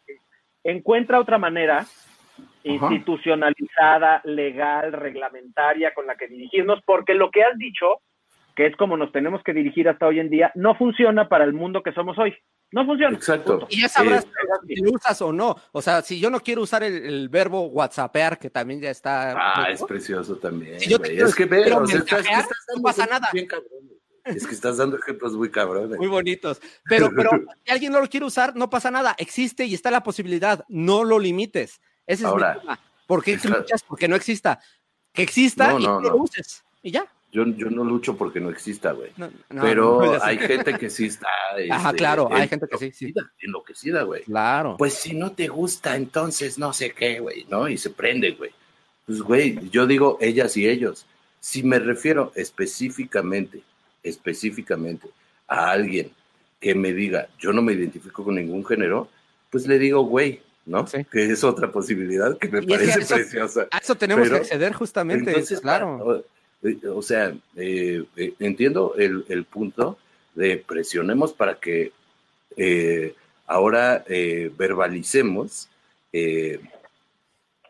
encuentra otra manera institucionalizada, legal, reglamentaria con la que dirigirnos, porque lo que has dicho, que es como nos tenemos que dirigir hasta hoy en día, no funciona para el mundo que somos hoy. No funciona. Exacto. Y ya sabrás Eh, si lo usas o no. O sea, si yo no quiero usar el, el verbo whatsappear, que también ya está. Ah, ¿no? es precioso también. Si yo te es que ve, quiero o sea, estás, mensajear, estás no pasa nada. bien. Es que estás dando ejemplos muy cabrones. Muy bonitos. Pero, pero si alguien no lo quiere usar, no pasa nada. Existe y está la posibilidad. No lo limites. Ese es Ahora, mi tema. ¿Por qué luchas? Porque no exista. Que exista No, y no, tú lo no. uses. Y ya. Yo, yo no lucho porque no exista, güey. No, no, Pero no, hay gente que sí está. Ajá, este, claro, hay gente que sí, sí. Enloquecida, güey. Claro. Pues si no te gusta, entonces no sé qué, güey, ¿no? Y se prende, güey. Pues, güey, yo digo ellas y ellos. Si me refiero específicamente, específicamente a alguien que me diga, yo no me identifico con ningún género, pues le digo, güey, ¿no? Sí. Que es otra posibilidad que me Y es que parece eso- preciosa. A eso tenemos Pero- que acceder justamente. Entonces, claro. O, o sea, eh, eh, entiendo el, el punto de presionemos para que eh, ahora verbalicemos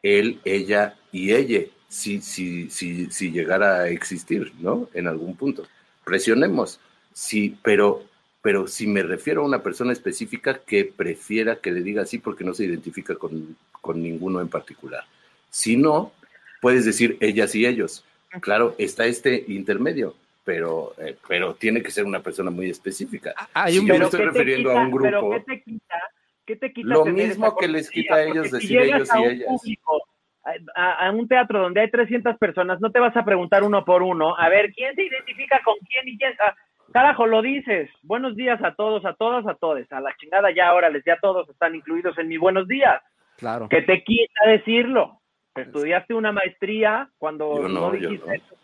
él, ella y ella, si, si, si, si llegara a existir, ¿no? En algún punto. Presionemos, sí, pero, pero si me refiero a una persona específica que prefiera que le diga así porque no se identifica con, con ninguno en particular. Si no, puedes decir ellas y ellos. Claro, está este intermedio, pero, eh, pero tiene que ser una persona muy específica. Hay Si yo me estoy ¿qué te refiriendo quita- a un grupo. Pero ¿qué te quita? ¿Qué te quita Lo mismo que les quita a ellos si decir ellos a y un ellas. público, a un teatro donde hay 300 personas, no te vas a preguntar uno por uno, a ver, ¿quién se identifica con quién y quién? Ah, carajo, lo dices. Buenos días a todos, a todas, a todos. A la chingada ya, órale, ya todos están incluidos en mi buenos días. Claro. ¿Qué te quita decirlo? Estudiaste una maestría cuando no, dijiste no. eso.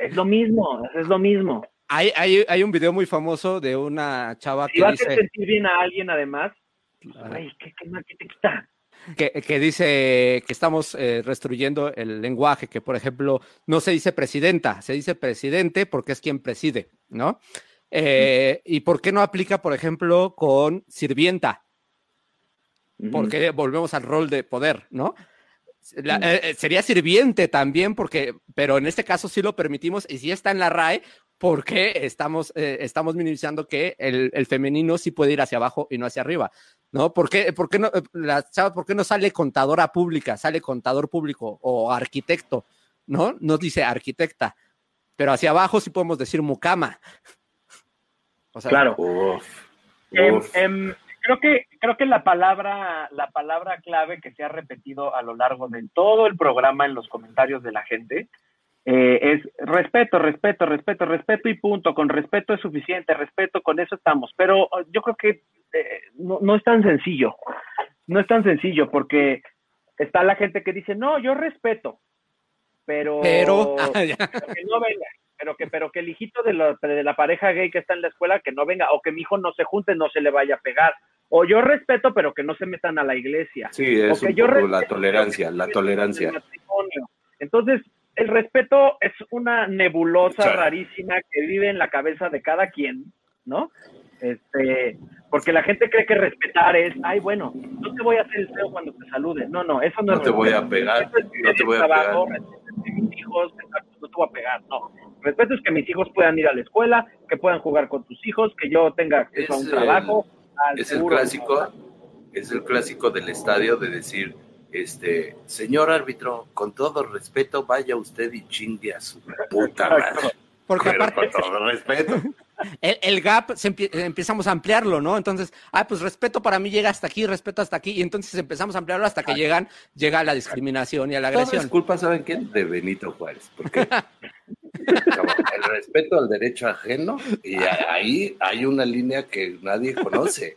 Es lo mismo, es lo mismo. Hay, hay, hay un video muy famoso de una chava Si que vas a sentir bien a alguien, además, ay, ¿qué, qué, más- qué te quita? Que, que dice que estamos eh, restruyendo el lenguaje, que por ejemplo no se dice presidenta, se dice presidente porque es quien preside, ¿no? Eh, ¿Y por qué no aplica, por ejemplo, con sirvienta? Porque volvemos al rol de poder, ¿no? La- eh, eh, sería sirviente también, porque, pero en este caso sí lo permitimos y sí está en la RAE, porque estamos, eh, estamos minimizando que el, el femenino sí puede ir hacia abajo y no hacia arriba, ¿no? ¿Por qué, por qué no, eh, la chava, por qué no sale contadora pública, sale contador público o arquitecto, ¿no? No dice arquitecta, pero hacia abajo sí podemos decir mucama. O sea, Claro. Uf, Em, uf. em, creo que creo que la palabra la palabra clave que se ha repetido a lo largo de todo el programa en los comentarios de la gente eh, es respeto, respeto, respeto, respeto y punto. Con respeto es suficiente, respeto, con eso estamos. Pero eh, yo creo que eh, no, no es tan sencillo. No es tan sencillo porque está la gente que dice, no, yo respeto, pero, pero, ah, pero que no venga, pero que, pero que el hijito de la, de la pareja gay que está en la escuela que no venga, o que mi hijo no se junte, no se le vaya a pegar. O yo respeto, pero que no se metan a la iglesia. Sí, es o que un yo poco la tolerancia, la tolerancia. en. Entonces, el respeto es una nebulosa Sí. rarísima que vive en la cabeza de cada quien, ¿no? Este, porque la gente cree que respetar es, ay, bueno, no te voy a hacer el feo cuando te salude. No, no, eso no, No es te voy a pegar, es no te voy a trabajo, pegar. mis hijos, no te voy a pegar, no. Respeto es que mis hijos puedan ir a la escuela, que puedan jugar con tus hijos, que yo tenga acceso a un trabajo, al Es el clásico, es el clásico del estadio de decir, este, señor árbitro, con todo respeto, vaya usted y chingue a su puta madre. Porque Pero aparte, con todo respeto. el, el gap se empie- empezamos a ampliarlo, ¿no? Entonces, ah, pues respeto para mí llega hasta aquí, respeto hasta aquí, y entonces empezamos a ampliarlo hasta que llegan, llega la discriminación y a la Todo es agresión. culpa, ¿saben quién? De Benito Juárez. Porque el respeto al derecho ajeno, y ahí hay una línea que nadie conoce.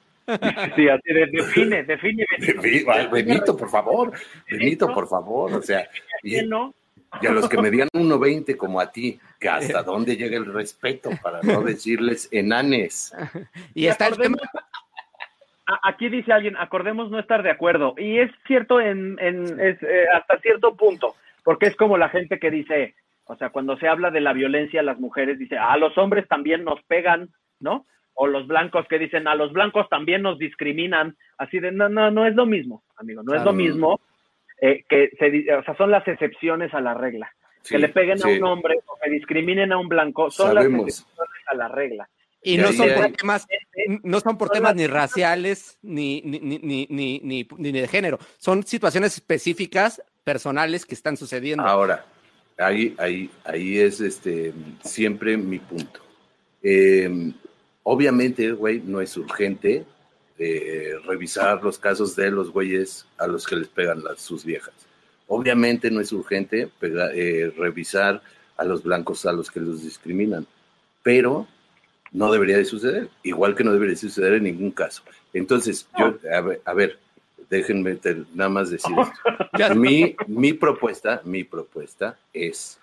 Sí, así de, define, define. Benito, por favor, Benito, por favor, o sea, y, ¿no? y a los que medían 1.20 como a ti, que hasta dónde llega el respeto para no decirles enanes. Y está el tema, Aquí dice alguien, acordemos no estar de acuerdo. Y es cierto en, en es, eh, hasta cierto punto, porque es como la gente que dice, O sea, cuando se habla de la violencia a las mujeres, dice, a los hombres también nos pegan, ¿no? O los blancos que dicen, a los blancos también nos discriminan. Así de, no, no, no es lo mismo, amigo, no es lo mismo. eh, que se, di- o sea, son las excepciones a la regla. Sí, que le peguen a un hombre o que discriminen a un blanco son las excepciones a la regla. Y Y no ahí son por temas, no son por Son temas las- ni raciales ni, ni, ni, ni, ni, ni- ni de género. Son situaciones específicas, personales que están sucediendo. Ahora, ahí, ahí, ahí es este siempre mi punto. Eh, obviamente, güey, no es urgente eh, revisar los casos de los güeyes a los que les pegan las, sus viejas. Obviamente no es urgente pega- eh, revisar a los blancos a los que los discriminan, pero no debería de suceder, igual que no debería de suceder en ningún caso. Entonces, yo, a ver, a ver, déjenme te- nada más decir esto. Mi, mi propuesta, mi propuesta es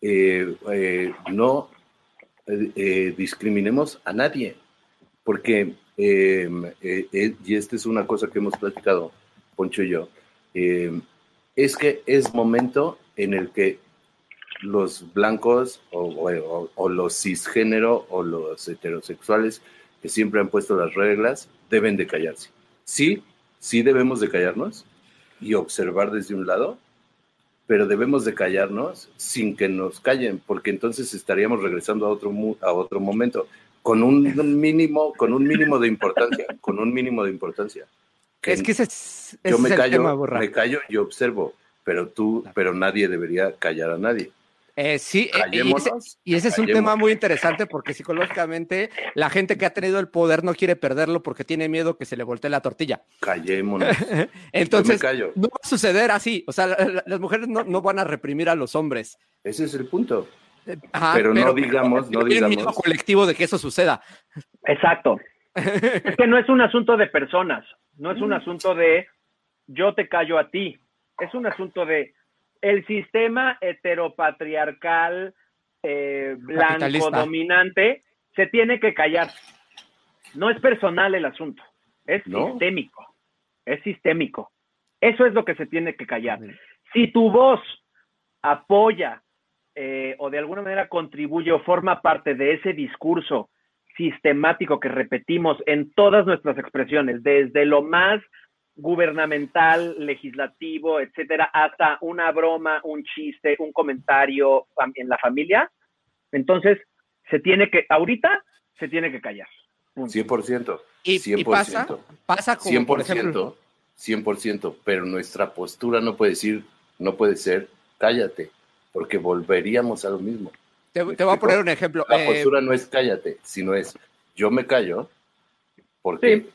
eh, eh, no eh, discriminemos a nadie, porque, eh, eh, eh, y esta es una cosa que hemos platicado, Poncho y yo, eh, es que es momento en el que los blancos o los cisgénero o los heterosexuales que siempre han puesto las reglas deben de callarse. Sí, sí debemos de callarnos y observar desde un lado, pero debemos de callarnos sin que nos callen, porque entonces estaríamos regresando a otro a otro momento con un mínimo con un mínimo de importancia, con un mínimo de importancia. Que es que ese es, ese yo me es el callo, tema, me callo y observo, pero tú, pero nadie debería callar a nadie. Eh, sí, eh, y ese, Callémonos, y ese es un callémonos. tema muy interesante porque psicológicamente la gente que ha tenido el poder no quiere perderlo porque tiene miedo que se le voltee la tortilla. Callémonos. Entonces, no va a suceder así. O sea, la- la- las mujeres no, no van a reprimir a los hombres. Ese es el punto. Ajá, Pero no digamos, no hay un miedo digamos. colectivo de que eso suceda. Exacto. es que no es un asunto de personas, no es un asunto de yo te callo a ti, es un asunto de el sistema heteropatriarcal eh, blanco dominante se tiene que callar. No es personal el asunto, es ¿No? sistémico, es sistémico. Eso es lo que se tiene que callar. Si tu voz apoya eh, o de alguna manera contribuye o forma parte de ese discurso sistemático que repetimos en todas nuestras expresiones, desde lo más gubernamental, legislativo, etcétera, hasta una broma, un chiste, un comentario en la familia, entonces se tiene que, ahorita se tiene que callar. Punto. 100%. Y, y 100%. pasa, pasa como, 100%, por ejemplo, 100%, pero nuestra postura no puede decir, no puede ser, cállate, porque volveríamos a lo mismo. te, ¿Me te voy a poner un ejemplo. La Eh, postura no es cállate, sino es yo me callo, porque Sí.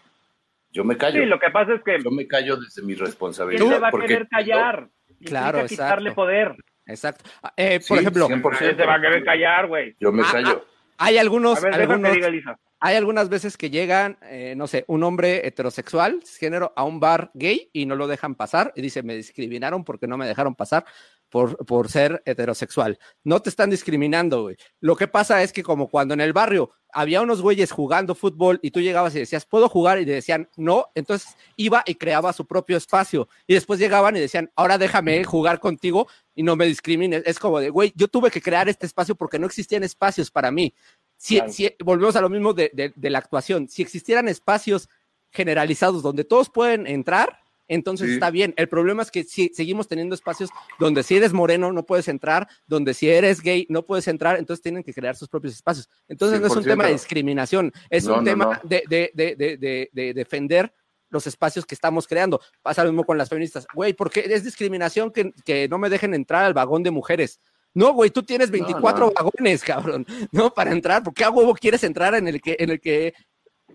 Yo me callo. Sí, lo que pasa es que Yo me callo desde mi ¿quién responsabilidad. se va a querer callar? Claro, Implica quitarle exacto. poder. exacto. Ah, eh, por Sí, ejemplo, 100%. ¿Quién se va a querer callar, güey? Yo me Ah, callo. hay algunos, A ver, algunos, diga Elisa. hay algunas veces que llegan, eh, no sé, un hombre heterosexual, género, a un bar gay y no lo dejan pasar y dice, me discriminaron porque no me dejaron pasar por, por ser heterosexual. No te están discriminando, güey. Lo que pasa es que como cuando en el barrio había unos güeyes jugando fútbol y tú llegabas y decías, ¿puedo jugar? Y te decían, no, entonces iba y creaba su propio espacio. Y después llegaban y decían, ahora déjame jugar contigo y no me discrimines. Es como de, güey, yo tuve que crear este espacio porque no existían espacios para mí. Si, Claro. si- volvemos a lo mismo de, de- de la actuación. Si existieran espacios generalizados donde todos pueden entrar, entonces Sí. está bien. El problema es que si seguimos teniendo espacios donde si eres moreno no puedes entrar, donde si eres gay no puedes entrar, entonces tienen que crear sus propios espacios. Entonces no es un 100%. tema de discriminación, es No, un no, tema no. De, de- de- de- de- de defender los espacios que estamos creando. Pasa lo mismo con las feministas. Güey, ¿por qué es discriminación que, que no me dejen entrar al vagón de mujeres? No, güey, tú tienes 24 no. vagones, cabrón, ¿no? Para entrar, ¿por qué a huevo quieres entrar en el que, en el que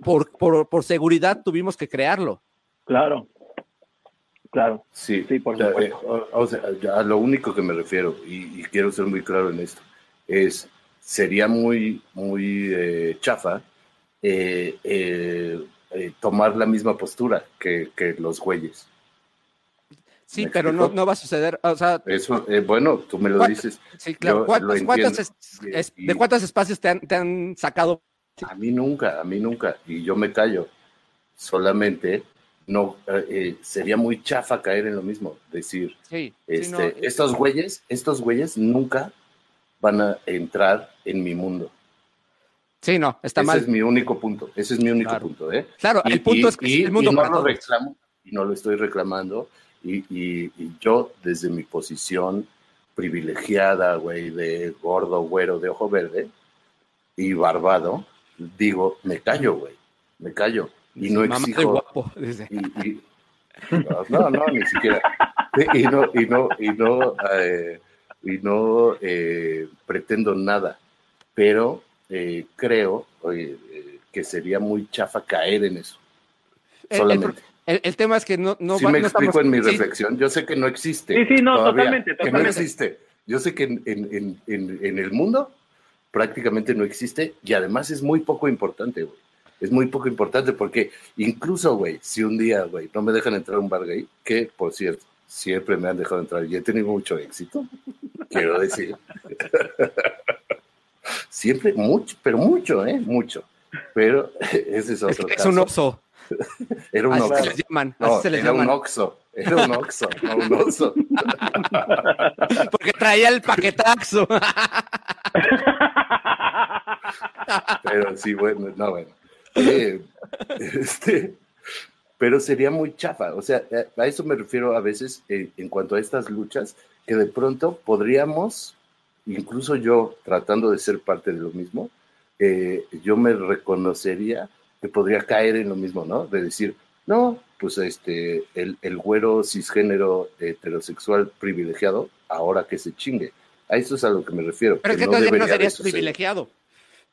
por, por, por seguridad tuvimos que crearlo? Claro. Claro. Sí, Sí, por o sea, supuesto. eh, o- o sea, a lo único que me refiero, y, y quiero ser muy claro en esto, es, sería muy, muy eh, chafa eh, eh, eh, tomar la misma postura que, que los güeyes. Sí, ¿Me pero no, va a suceder. O sea, Eso, eh, bueno, tú me lo ¿Cuál- dices. sí, claro. Yo ¿Cuántos- lo cuántos entiendo. es- es- Y- ¿De cuántos espacios te han, te han sacado? A mí nunca, a mí nunca. Y yo me callo. Solamente no eh, eh, sería muy chafa caer en lo mismo, decir, Sí, este, estos güeyes, estos güeyes nunca van a entrar en mi mundo. sí, no, está Ese mal. es mi único punto, ese es mi único Claro. punto, ¿eh? Claro, el punto es que es el mundo y no lo reclamo, y no lo estoy reclamando, y, y- y yo desde mi posición privilegiada, güey, de gordo, güero, de ojo verde y barbado, digo, me callo, güey, me callo, y no Mamá de guapo, dice. y, y- no, no, ni siquiera. Y no, y no, y no, eh, y no eh, pretendo nada, pero eh, creo eh, que sería muy chafa caer en eso. El- el, Solamente. el- el tema es que no, no Si va- me no explico estamos- en mi sí, reflexión, yo sé que no existe. Sí, sí, no, todavía, totalmente, Que no totalmente. existe. Yo sé que en, en- en- en- en el mundo prácticamente no existe y además es muy poco importante, güey. Es muy poco importante porque incluso, güey, si un día, güey, no me dejan entrar a un bar gay, que por cierto, siempre me han dejado entrar y he tenido mucho éxito, quiero decir. siempre, mucho, pero mucho, ¿eh? Mucho. Pero ese es Es, otro es caso. un oso. Era un Así oxo. se les llaman. No, así se les era un oxo. Era un oxo, no un oso. Porque traía el paquetaxo. Pero sí, bueno, no, bueno. Eh, este, pero sería muy chafa. O sea, eh, a eso me refiero a veces en cuanto a estas luchas, que de pronto podríamos, incluso yo tratando de ser parte de lo mismo, eh, yo me reconocería que podría caer en lo mismo, ¿no? De decir, no, pues este, el, el güero cisgénero heterosexual privilegiado, ahora que se chingue. A eso es a lo que me refiero. Pero es que no no debería de serías privilegiado.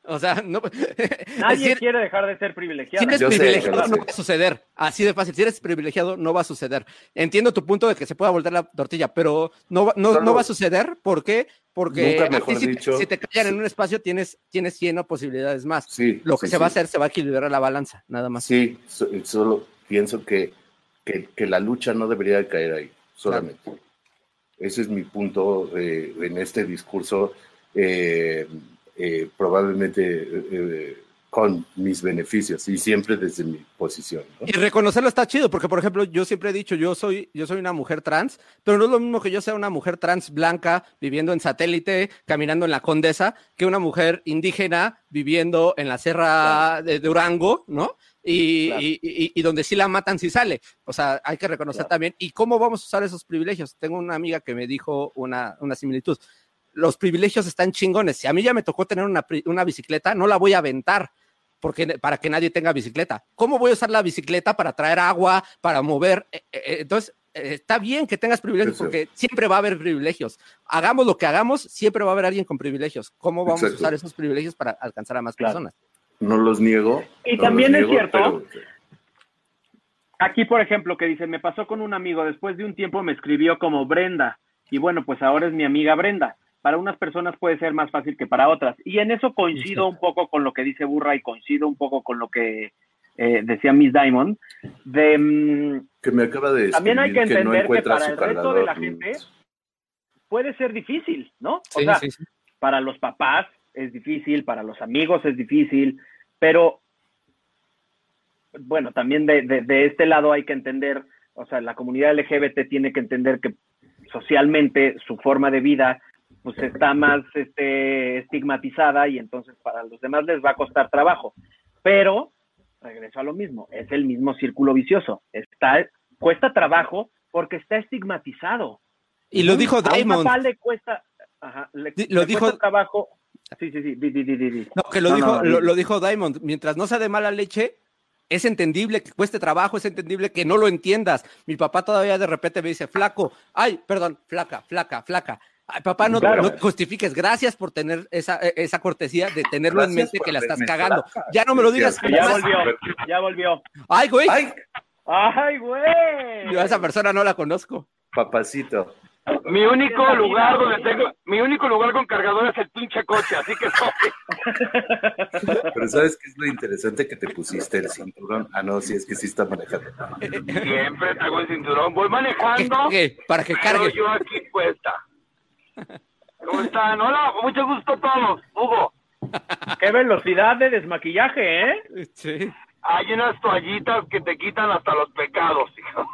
O sea, no. Nadie decir, quiere dejar de ser si privilegiado. eres Yo sé, privilegiado, sé. no va a suceder. Así de fácil. Si eres privilegiado, no va a suceder. Entiendo tu punto de que se pueda voltear la tortilla, pero no, va- no, Solo- no va a suceder. ¿por qué? Porque Nunca a ti mejor si, te- dicho. si te callan en un espacio, tienes, tienes 100 posibilidades más. Sí, Lo que sí, se va a hacer, se va a equilibrar la balanza, nada más. Sí, so- solo pienso que, que, que la lucha no debería de caer ahí, solamente. Ese es mi punto eh, en este discurso, eh, eh, probablemente eh, eh, con mis beneficios y siempre desde mi posición. ¿no? Y reconocerlo está chido, porque por ejemplo, yo siempre he dicho, yo soy, yo soy una mujer trans, pero no es lo mismo que yo sea una mujer trans blanca viviendo en satélite, caminando en la Condesa, que una mujer indígena viviendo en la Serra de Durango, ¿no? Y, Claro. y- y- y donde sí la matan, sí sale. O sea, hay que reconocer Claro. también. ¿Y cómo vamos a usar esos privilegios? Tengo una amiga que me dijo una, una similitud. Los privilegios están chingones. Si a mí ya me tocó tener una, una bicicleta, no la voy a aventar porque para que nadie tenga bicicleta. ¿Cómo voy a usar la bicicleta para traer agua, para mover? Eh, eh, Entonces, eh, está bien que tengas privilegios porque siempre va a haber privilegios. Hagamos lo que hagamos, siempre va a haber alguien con privilegios. ¿Cómo vamos Exacto. a usar esos privilegios para alcanzar a más Claro. personas? No los niego. Y no también es niego, cierto pero- Aquí, por ejemplo, que dice, me pasó con un amigo, después de un tiempo me escribió como Brenda, y bueno, pues ahora es mi amiga Brenda. Para unas personas puede ser más fácil que para otras. Y en eso coincido un poco con lo que dice Burra y coincido un poco con lo que eh, decía Miss Diamond, de... mm, que me acaba de También hay que no entender que para el resto de la gente puede ser difícil, ¿no? o sea, sí, sí. para los papás es difícil, para los amigos es difícil, pero bueno, también de, de- de este lado hay que entender, o sea, la comunidad LGBT tiene que entender que socialmente su forma de vida pues está más este, estigmatizada y entonces para los demás les va a costar trabajo. Pero, regreso a lo mismo, es el mismo círculo vicioso. Está, cuesta trabajo porque está estigmatizado. Y lo dijo A un Diamond. papá le cuesta, ajá, le, lo le dijo- cuesta trabajo. Sí, sí, sí, di, di, di. No, que lo, No, dijo, no, lo, lo dijo Diamond. Mientras no sea de mala leche, es entendible que cueste trabajo, es entendible que no lo entiendas. Mi papá todavía de repente me dice, flaco, ay, perdón, flaca, flaca, flaca. Ay, papá, no, Claro. no te justifiques. Gracias por tener esa, eh, esa cortesía de tenerlo en mente que la estás cagando. Ya no me lo digas. Ya volvió, ya volvió. Ay, güey. ¡Ay, ¡Ay, güey! Yo a esa persona no la conozco. papacito! Mi único lugar donde tengo, mi único lugar con cargador es el pinche coche, así que no. Pero ¿sabes qué es lo interesante que te pusiste el cinturón? Ah, no, sí, es que sí está manejando. Siempre traigo el cinturón, voy Que manejando, cargue, para que pero yo aquí puesta. ¿Cómo están? Hola, mucho gusto a todos. Hugo, ¡Qué velocidad de desmaquillaje, eh! Sí. Hay unas toallitas que te quitan hasta los pecados, hijo.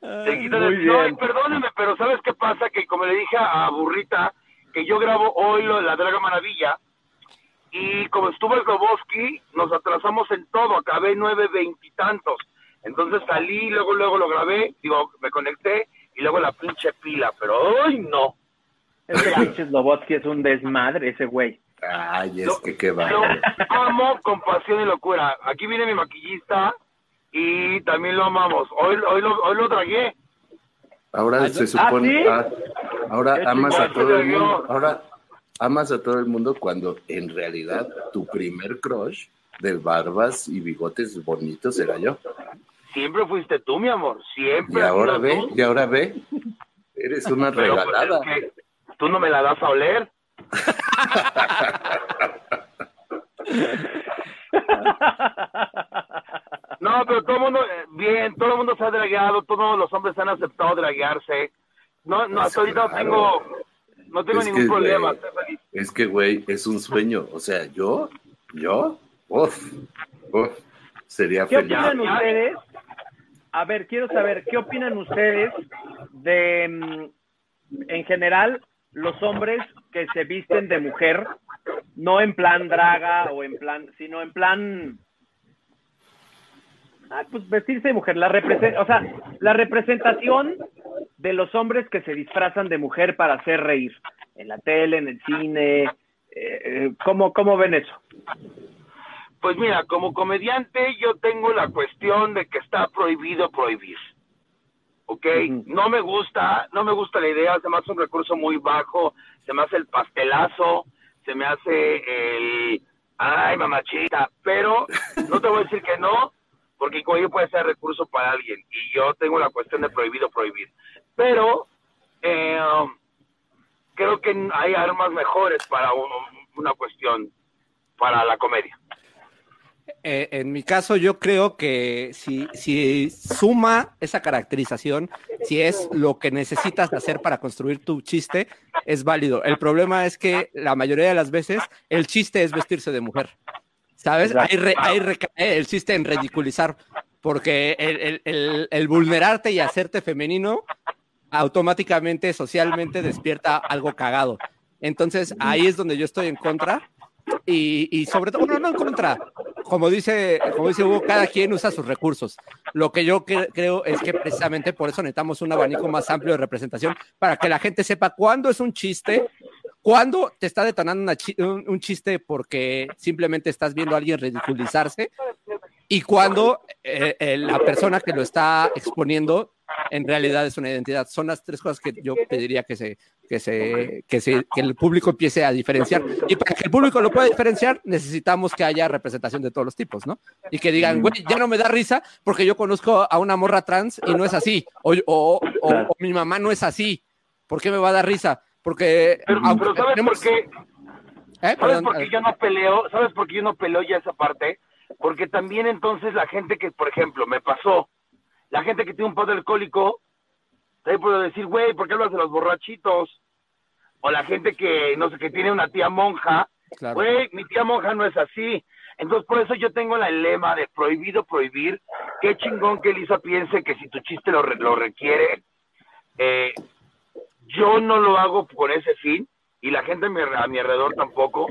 Te quitan Muy el- No, y perdóneme, pero ¿sabes qué pasa? Que como le dije a Burrita, que yo grabo hoy lo de la Draga Maravilla, y como estuvo el Roboski, nos atrasamos en todo, acabé nueve veintitantos. Entonces salí, luego, luego lo grabé, digo, me conecté, y luego la pinche pila, pero ¡ay, no! Ese pinche Slobotsky es un desmadre, ese güey. Ay, es que qué Lo va. amo con pasión y locura. Aquí viene mi maquillista, y también lo amamos. Hoy, hoy, lo, hoy lo tragué. Ahora se supone, ¿sí? ah, ahora Qué amas a todo el mundo, ahora amas a todo el mundo cuando en realidad tu primer crush de barbas y bigotes bonitos era yo. Siempre fuiste tú, mi amor. Siempre. Y ahora ve, tú. y ahora ve, eres una Pero, pues, regalada. es que tú no me la das a oler. No, pero todo el mundo, eh, bien, todo el mundo se ha dragueado, todos los hombres han aceptado draguearse. No, no, hasta ahorita no Claro. tengo, no tengo Es ningún que, problema. Es que, güey, es un sueño. O sea, yo, yo, uf, uf, sería ¿Qué feliz. opinan ustedes? A ver, quiero saber, ¿qué opinan ustedes de, mm, en general, los hombres que se visten de mujer, no en plan draga o en plan, sino en plan, ah, pues vestirse de mujer, la o sea, la representación de los hombres que se disfrazan de mujer para hacer reír, en la tele, en el cine, eh, eh, ¿cómo, ¿cómo ven eso? Pues mira, como comediante yo tengo la cuestión de que está prohibido prohibir. ¿Ok? No me gusta, no me gusta la idea, se me hace un recurso muy bajo, se me hace el pastelazo, se me hace el, ay mamachita, pero no te voy a decir que no, porque cuello puede ser recurso para alguien y yo tengo la cuestión de prohibido prohibir. Pero eh, creo que hay armas mejores para un- una cuestión, para la comedia. Eh, en mi caso, yo creo que si, si suma esa caracterización, si es lo que necesitas hacer para construir tu chiste, es válido. El problema es que la mayoría de las veces el chiste es vestirse de mujer. ¿Sabes? Ahí, re- ahí recae el chiste en ridiculizar, porque el, el- el- el vulnerarte y hacerte femenino automáticamente, socialmente, despierta algo cagado. Entonces, ahí es donde yo estoy en contra. Y, sobre todo, no, no en contra. Como dice, como dice Hugo, cada quien usa sus recursos. Lo que yo cre- creo es que precisamente por eso necesitamos un abanico más amplio de representación para que la gente sepa cuándo es un chiste, cuándo te está detonando un chiste porque simplemente estás viendo a alguien ridiculizarse y cuándo eh, eh, la persona que lo está exponiendo en realidad es una identidad. Son las tres cosas que yo pediría que se, que se, que se, que el público empiece a diferenciar. Y para que el público lo pueda diferenciar, necesitamos que haya representación de todos los tipos, ¿no? Y que digan, güey, ya no me da risa porque yo conozco a una morra trans y no es así. O, o, o- o mi mamá no es así. ¿Por qué me va a dar risa? Porque Pero, aunque pero ¿sabes tenemos- por qué? ¿Eh? ¿Sabes por qué yo no peleo? ¿Sabes por qué yo no peleo ya esa parte? Porque también entonces la gente que, por ejemplo, me pasó, la gente que tiene un padre alcohólico, también puedo decir, güey, ¿por qué hablas de los borrachitos? O la gente que, no sé, que tiene una tía monja, Claro. güey, mi tía monja no es así. Entonces, por eso yo tengo la lema de prohibido prohibir. Qué chingón que Elisa piense que si tu chiste lo, re- lo requiere, eh, yo no lo hago con ese fin y la gente a mi, a mi alrededor tampoco.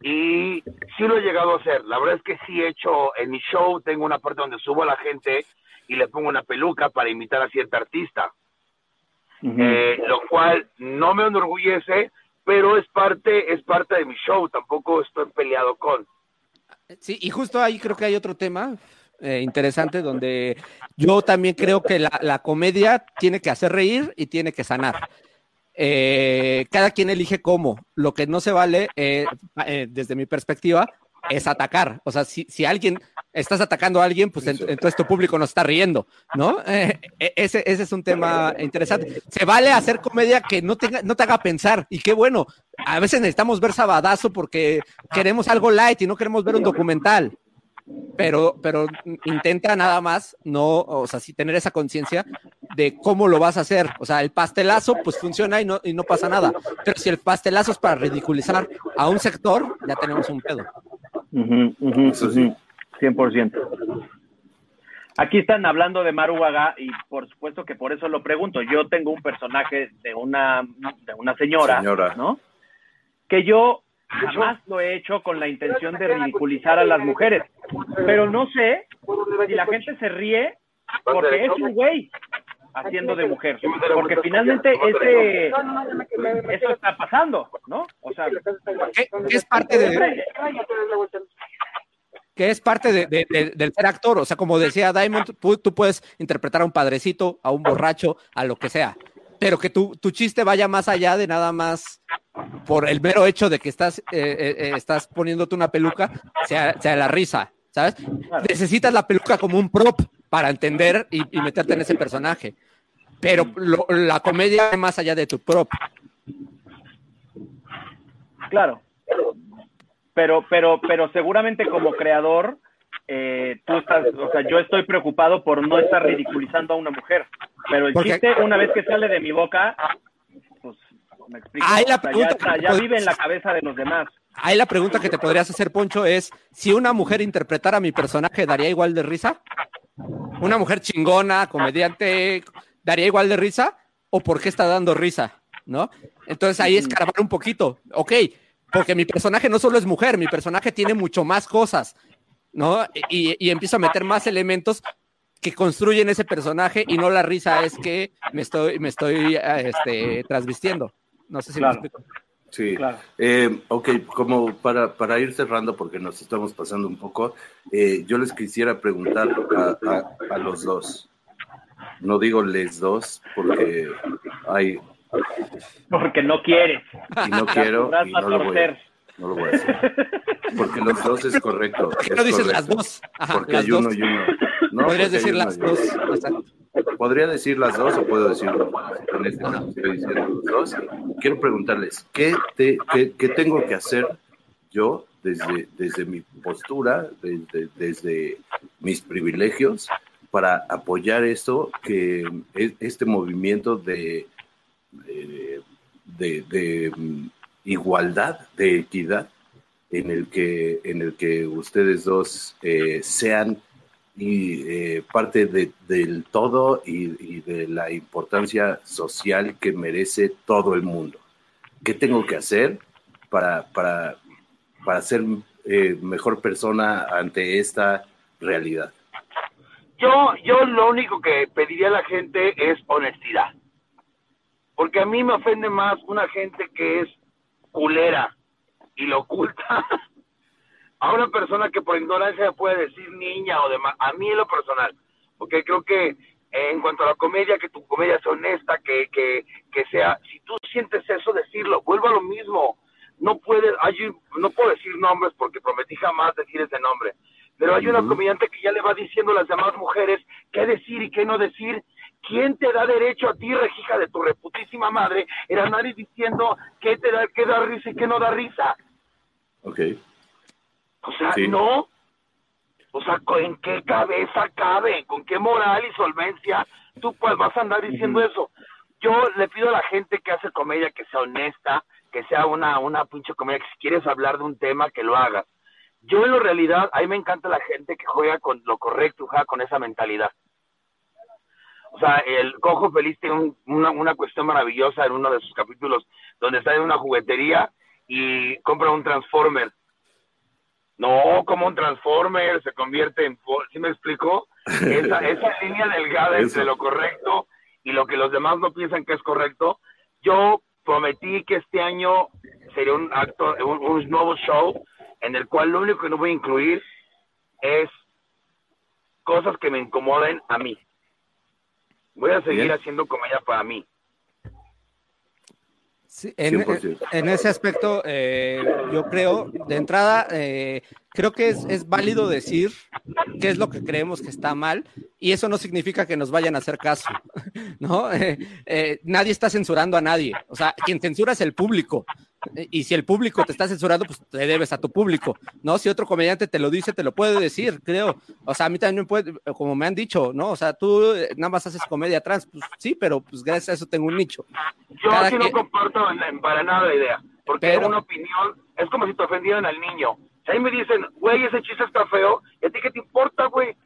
Y sí lo he llegado a hacer. La verdad es que sí he hecho, en mi show tengo una parte donde subo a la gente y le pongo una peluca para imitar a cierta artista. Eh, lo cual no me enorgullece, pero es parte, es parte de mi show. Tampoco estoy peleado con. Sí, y justo ahí creo que hay otro tema eh, interesante donde yo también creo que la, la comedia tiene que hacer reír y tiene que sanar. Eh, cada quien elige cómo. Lo que no se vale, eh, eh, desde mi perspectiva, es atacar. O sea, si, si alguien estás atacando a alguien, pues en- entonces tu público no está riendo, ¿no? Eh, ese, ese es un tema interesante. Se vale hacer comedia que no, tenga, no te haga pensar, y qué bueno. A veces necesitamos ver Sabadazo porque queremos algo light y no queremos ver un documental. Pero, pero intenta nada más no, o sea, sí tener esa conciencia de cómo lo vas a hacer. O sea, el pastelazo pues funciona y no, y no pasa nada. Pero si el pastelazo es para ridiculizar a un sector, ya tenemos un pedo. Ujú, Eso sí. ujú, 100%. Aquí están hablando de Maru Waga y por supuesto que por eso lo pregunto. Yo tengo un personaje de una, de una señora, Señora. ¿no? Que yo jamás lo he hecho con la intención de ridiculizar a las mujeres. Pero no sé si la gente se ríe porque es un güey haciendo de mujer. Porque finalmente ese, eso está pasando, ¿no? O sea, Que, es parte de, que es parte de- de- de- del ser actor. O sea, como decía Diamond, pu- tú puedes interpretar a un padrecito, a un borracho, a lo que sea. Pero que tu, tu chiste vaya más allá de nada más por el mero hecho de que estás, eh, eh, eh, estás poniéndote una peluca, sea, sea la risa, ¿sabes? Necesitas la peluca como un prop para entender y, y meterte en ese personaje. Pero lo- la comedia va más allá de tu prop. Claro. Pero, pero, pero seguramente como creador, eh, tú estás, o sea, yo estoy preocupado por no estar ridiculizando a una mujer. Pero el Porque- chiste, una vez que sale de mi boca, pues, me explico. Ahí la O sea, ya, pregunta ya vive en la cabeza de los demás. Ahí la pregunta que te podrías hacer, Poncho, es: si una mujer interpretara a mi personaje, ¿daría igual de risa? ¿Una mujer chingona, comediante, daría igual de risa? ¿O por qué está dando risa? ¿No? Entonces ahí escarbar un poquito. Ok, porque mi personaje no solo es mujer, mi personaje tiene mucho más cosas, ¿no? Y, y empiezo a meter más elementos que construyen ese personaje y no la risa es que me estoy, me estoy este, transvistiendo. No sé si Claro. me explico. Sí. Claro. Eh, ok, como para, para ir cerrando, porque nos estamos pasando un poco, eh, yo les quisiera preguntar a, a- a los dos. No digo les dos, porque hay, Porque no quiere. y no quiero, y no lo, voy no lo voy a hacer. Porque los dos es correcto. ¿Por qué es no dices las dos? Ajá, porque las hay uno y uno. No, Podrías decir uno las dos. Exacto. Podría decir las dos o puedo decir en este caso estoy diciendo los dos. Quiero preguntarles, ¿qué, te, qué, qué tengo que hacer yo desde, desde mi postura, desde, desde mis privilegios, para apoyar esto, que es- este movimiento de, de, de- de, mm, igualdad, de equidad, en el que, en el que ustedes dos eh, sean y eh, parte de- del todo y, de la importancia social que merece todo el mundo. ¿Qué tengo que hacer para, para, para ser eh, mejor persona ante esta realidad? Yo, yo lo único que pediría a la gente es honestidad. Porque a mí me ofende más una gente que es culera y lo oculta a una persona que por ignorancia puede decir niña o demás. A mí en lo personal. Porque creo que eh, en cuanto a la comedia, que tu comedia sea honesta, que, que, que sea, si tú sientes eso, decirlo, vuelvo a lo mismo. No puede, hay, no puedo decir nombres porque prometí jamás decir ese nombre. Pero hay una comediante que ya le va diciendo a las demás mujeres qué decir y qué no decir. ¿Quién te da derecho a ti, rejija de tu reputísima madre, andar y diciendo qué te da, qué da risa y qué no da risa? Ok. O sea, Sí. no. O sea, ¿co- ¿en qué cabeza cabe? ¿Con qué moral y solvencia tú pues vas a andar diciendo eso? Yo le pido a la gente que hace comedia que sea honesta, que sea una, una pinche comedia, que si quieres hablar de un tema, que lo hagas. Yo en la realidad, a mí me encanta la gente que juega con lo correcto, juega con esa mentalidad. O sea, el Cojo Feliz tiene un- una, una cuestión maravillosa en uno de sus capítulos, donde está en una juguetería y compra un Transformer. No, como un Transformer se convierte en... ¿Sí me explico? Esa, esa línea delgada entre lo correcto y lo que los demás no piensan que es correcto. Yo prometí que este año sería un acto, un, un nuevo show en el cual lo único que no voy a incluir es cosas que me incomoden a mí. Voy a seguir Bien. haciendo comedia para mí. En, 100%. en ese aspecto, eh, yo creo, de entrada, eh, creo que es, es válido decir qué es lo que creemos que está mal y eso no significa que nos vayan a hacer caso, ¿no? Eh, eh, nadie está censurando a nadie, o sea, quien censura es el público, Y si el público te está censurando, pues te debes a tu público, ¿no? Si otro comediante te lo dice, te lo puede decir, creo. O sea, a mí también puede, como me han dicho, ¿no? O sea, tú eh, nada más haces comedia trans, pues sí, pero pues gracias a eso tengo un nicho. Yo Cada sí no comparto en- en- para nada la idea, porque Pero- una opinión es como si te ofendieran al niño. Ahí me dicen, güey, ese chiste está feo, ¿y a ti qué te importa, güey?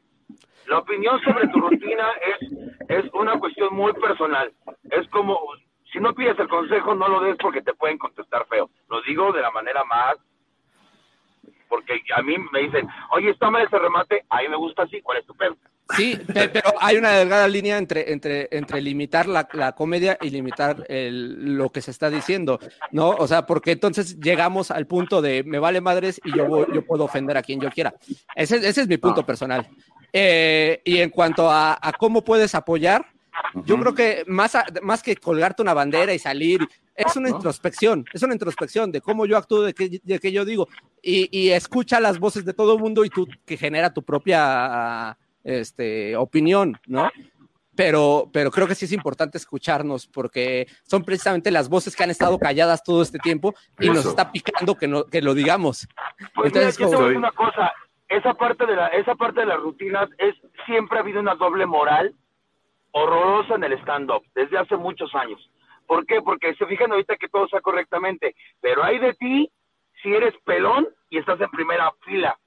La opinión sobre tu rutina es, es una cuestión muy personal. Es como, si no pides el consejo, no lo des porque te pueden contestar feo. Lo digo de la manera más... Porque a mí me dicen, oye, está mal ese remate, a mí me gusta así, ¿cuál es tu pedo? Sí, pe- pero hay una delgada línea entre, entre, entre limitar la, la comedia y limitar el- lo que se está diciendo, ¿no? O sea, porque entonces llegamos al punto de me vale madres y yo, yo puedo ofender a quien yo quiera. Ese, ese es mi punto personal. Eh, y en cuanto a, a cómo puedes apoyar, yo creo que más, a- más que colgarte una bandera y salir, es una introspección, es una introspección de cómo yo actúo, de qué, de qué yo digo, y, y escucha las voces de todo el mundo y tú que genera tu propia este, opinión, ¿no? Pero, pero creo que sí es importante escucharnos porque son precisamente las voces que han estado calladas todo este tiempo y nos está picando que, no, que lo digamos. Pues Entonces, mira, como- una cosa, esa parte de la, esa parte de las rutinas es siempre ha habido una doble moral horrorosa en el stand-up desde hace muchos años. ¿Por qué? Porque se fijan ahorita que todo está correctamente, pero hay de ti si eres pelón y estás en primera fila.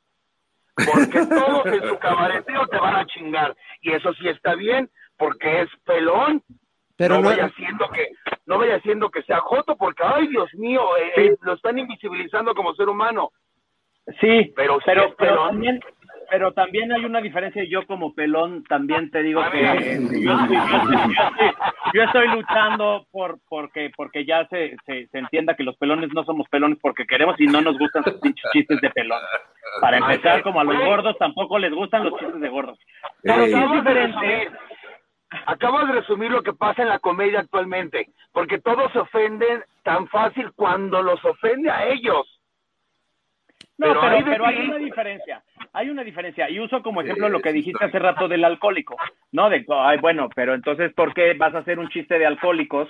Porque todos en su cabareteo te van a chingar. Y eso sí está bien, porque es pelón. Pero no, no- vaya siendo que no vaya siendo que sea joto, porque ay Dios mío, eh, eh, lo están invisibilizando como ser humano. Sí, Pero pero, es pero pelón. también, pero también hay una diferencia. Yo como pelón también te digo Ah, que yo estoy, yo luchando por porque porque ya se, se, se entienda que los pelones no somos pelones porque queremos y no nos gustan sus pinches chistes de pelón. Para empezar, como a los gordos tampoco les gustan los chistes de gordos. Pero sí es diferente. Acabas de resumir lo que pasa en la comedia actualmente, porque todos se ofenden tan fácil cuando los ofende a ellos. No, Pero pero, hay pero una diferencia. Hay una diferencia. Y uso como ejemplo lo que dijiste hace rato del alcohólico. No, de, ay, bueno, pero entonces, ¿por qué vas a hacer un chiste de alcohólicos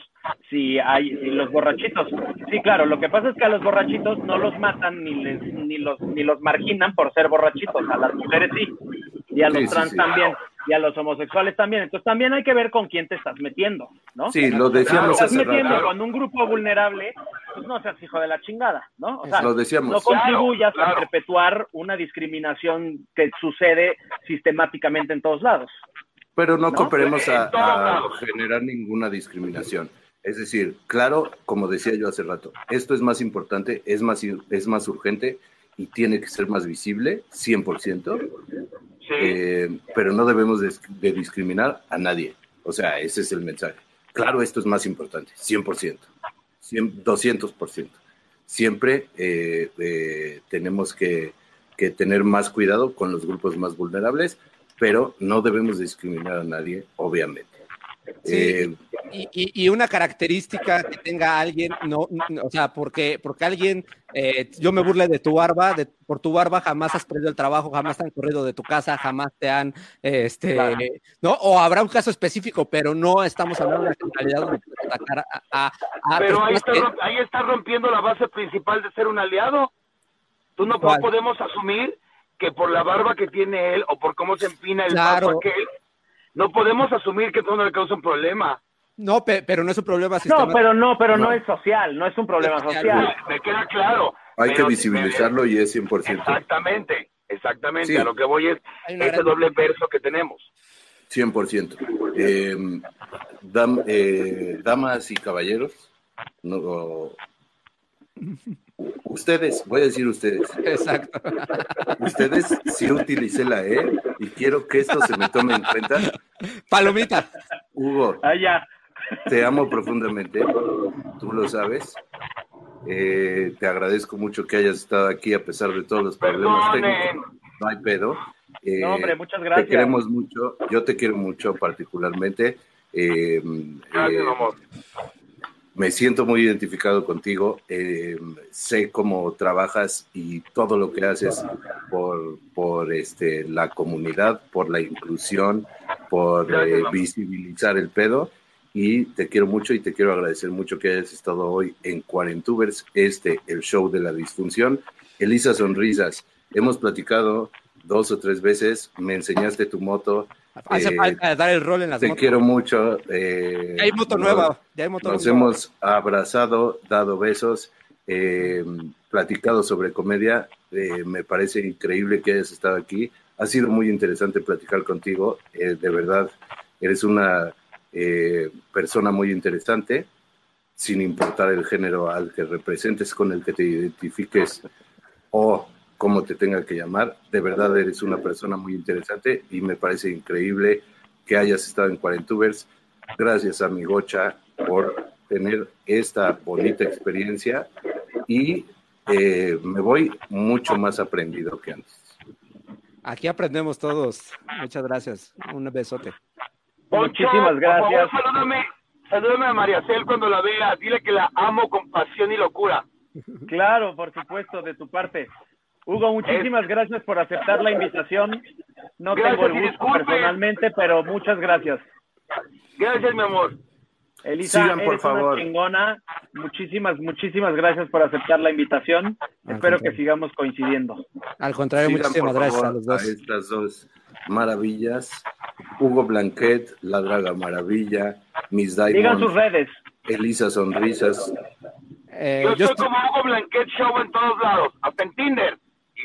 si hay si los borrachitos? Sí, claro, lo que pasa es que a los borrachitos no los matan ni, les, ni, los, ni los marginan por ser borrachitos. A las mujeres sí. Y a los Sí, sí, trans sí. también. Y a los homosexuales también. Entonces también hay que ver con quién te estás metiendo, ¿no? Sí, lo decíamos estás hace metiendo rato. con un grupo vulnerable, pues no seas hijo de la chingada, ¿no? O sea, Lo decíamos. no contribuyas Claro, a perpetuar una discriminación que sucede sistemáticamente en todos lados. Pero no ¿No? cooperemos a, a generar ninguna discriminación. Es decir, claro, como decía yo hace rato, esto es más importante, es más, es más urgente y tiene que ser más visible, 100%, Eh, pero no debemos de, discriminar a nadie. O sea, ese es el mensaje. Claro, esto es más importante, 100%, 100, 200%. Siempre eh, eh, tenemos que tener más cuidado con los grupos más vulnerables, pero no debemos discriminar a nadie, obviamente. Sí. Eh, Y, y- y una característica que tenga alguien, no, no, o sea, porque, porque alguien, eh, yo me burle de tu barba, de, por tu barba jamás has perdido el trabajo, jamás te han corrido de tu casa, jamás te han, eh, este, Claro. ¿no? O habrá un caso específico, pero no estamos hablando de la generalidad donde puedes atacar a, a- a Pero ahí está, que- ahí está rompiendo la base principal de ser un aliado. Tú no, ¿Cuál? podemos asumir que por la barba que tiene él o por cómo se empina el Claro. aquel, no podemos asumir que eso no le causa un problema. No, pe- pero no es un problema No, sistemático. pero no, pero no, No. es social, no es un problema social. social. Me queda claro. hay que visibilizarlo y es 100%. Exactamente, exactamente. Sí. A lo que voy es ese doble verso que tenemos. 100%. Eh, dam- eh, damas y caballeros, no, ustedes, voy a decir ustedes, Exacto. ustedes sí utilicé la E y quiero que esto se me tome en cuenta. Palomita. Hugo, Ah, ya. te amo profundamente, tú lo sabes. Eh, te agradezco mucho que hayas estado aquí a pesar de todos los problemas técnicos. No hay pedo. Eh, No, hombre, muchas Te gracias. queremos mucho, yo te quiero mucho particularmente. Eh, Gracias, eh, amor. Me siento muy identificado contigo. eh, sé cómo trabajas y todo lo que haces por, por este, la comunidad, por la inclusión, por eh, visibilizar el pedo. y te quiero mucho y te quiero agradecer mucho que hayas estado hoy en Cuarentubers, este, el show de la disfunción. Elisa Sonrisas, hemos platicado dos o tres veces, me enseñaste tu moto. Hace eh, falta dar el rol en las te motos. quiero mucho. eh, hay moto nos- nueva. Ya hay moto Nos nueva. hemos abrazado, dado besos, eh, platicado sobre comedia. eh, me parece increíble que hayas estado aquí. Ha sido muy interesante platicar contigo. de verdad, eres una persona muy interesante, sin importar el género al que representes, con el que te identifiques o como te tenga que llamar. De verdad, eres una persona muy interesante y me parece increíble que hayas estado en Cuarentubers. Gracias a mi Gocha por tener esta bonita experiencia y eh, me voy mucho más aprendido que antes. Aquí aprendemos todos. Muchas gracias. Un besote. Muchísimas por gracias. favor, salúdame, salúdame a María Cel cuando la vea. Dile que la amo con pasión y locura. Claro, por supuesto, de tu parte. Hugo, muchísimas gracias por aceptar la invitación. No Gracias tengo el gusto personalmente, pero muchas gracias. Gracias, mi amor. Elisa, Sigan, por eres una favor. chingona. Muchísimas, muchísimas gracias por aceptar la invitación. Al Espero que sigamos coincidiendo. Al contrario, Sigan, muchísimas gracias a favor, los dos. a estas dos maravillas. Hugo Blanquet, La Draga Maravilla, Miss Digan Diamond, sus redes. Elisa Sonrisas. Eh, Yo, yo soy estoy- como Hugo Blanquet Show en todos lados, hasta en Tinder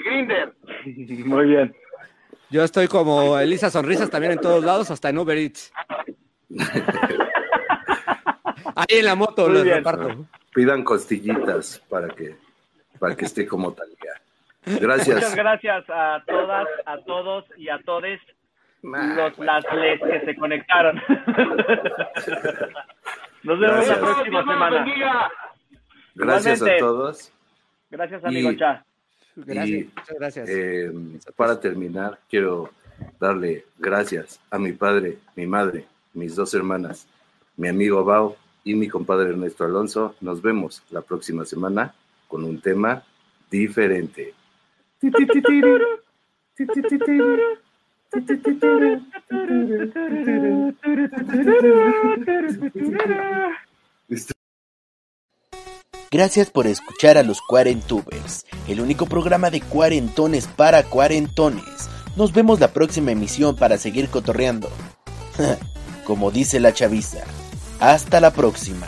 Grinder. Muy bien. Yo estoy como Elisa Sonrisas también en todos lados, hasta en Uber Eats. Ahí en la moto Muy bien. reparto. Pidan costillitas para que, para que esté como Talía. Muchas Gracias. gracias a todas, a todos y a todes los las les que se conectaron. Nos vemos Gracias. la próxima semana. Gracias a todos. Gracias, Y- amigo Cha. Gracias, Y, muchas gracias. Eh, para terminar, quiero darle gracias a mi padre, mi madre, mis dos hermanas, mi amigo Bao y mi compadre Ernesto Alonso. Nos vemos la próxima semana con un tema diferente. Gracias por escuchar a los Cuarentubers, el único programa de cuarentones para cuarentones. Nos vemos la próxima emisión para seguir cotorreando. Como dice la chaviza. Hasta la próxima.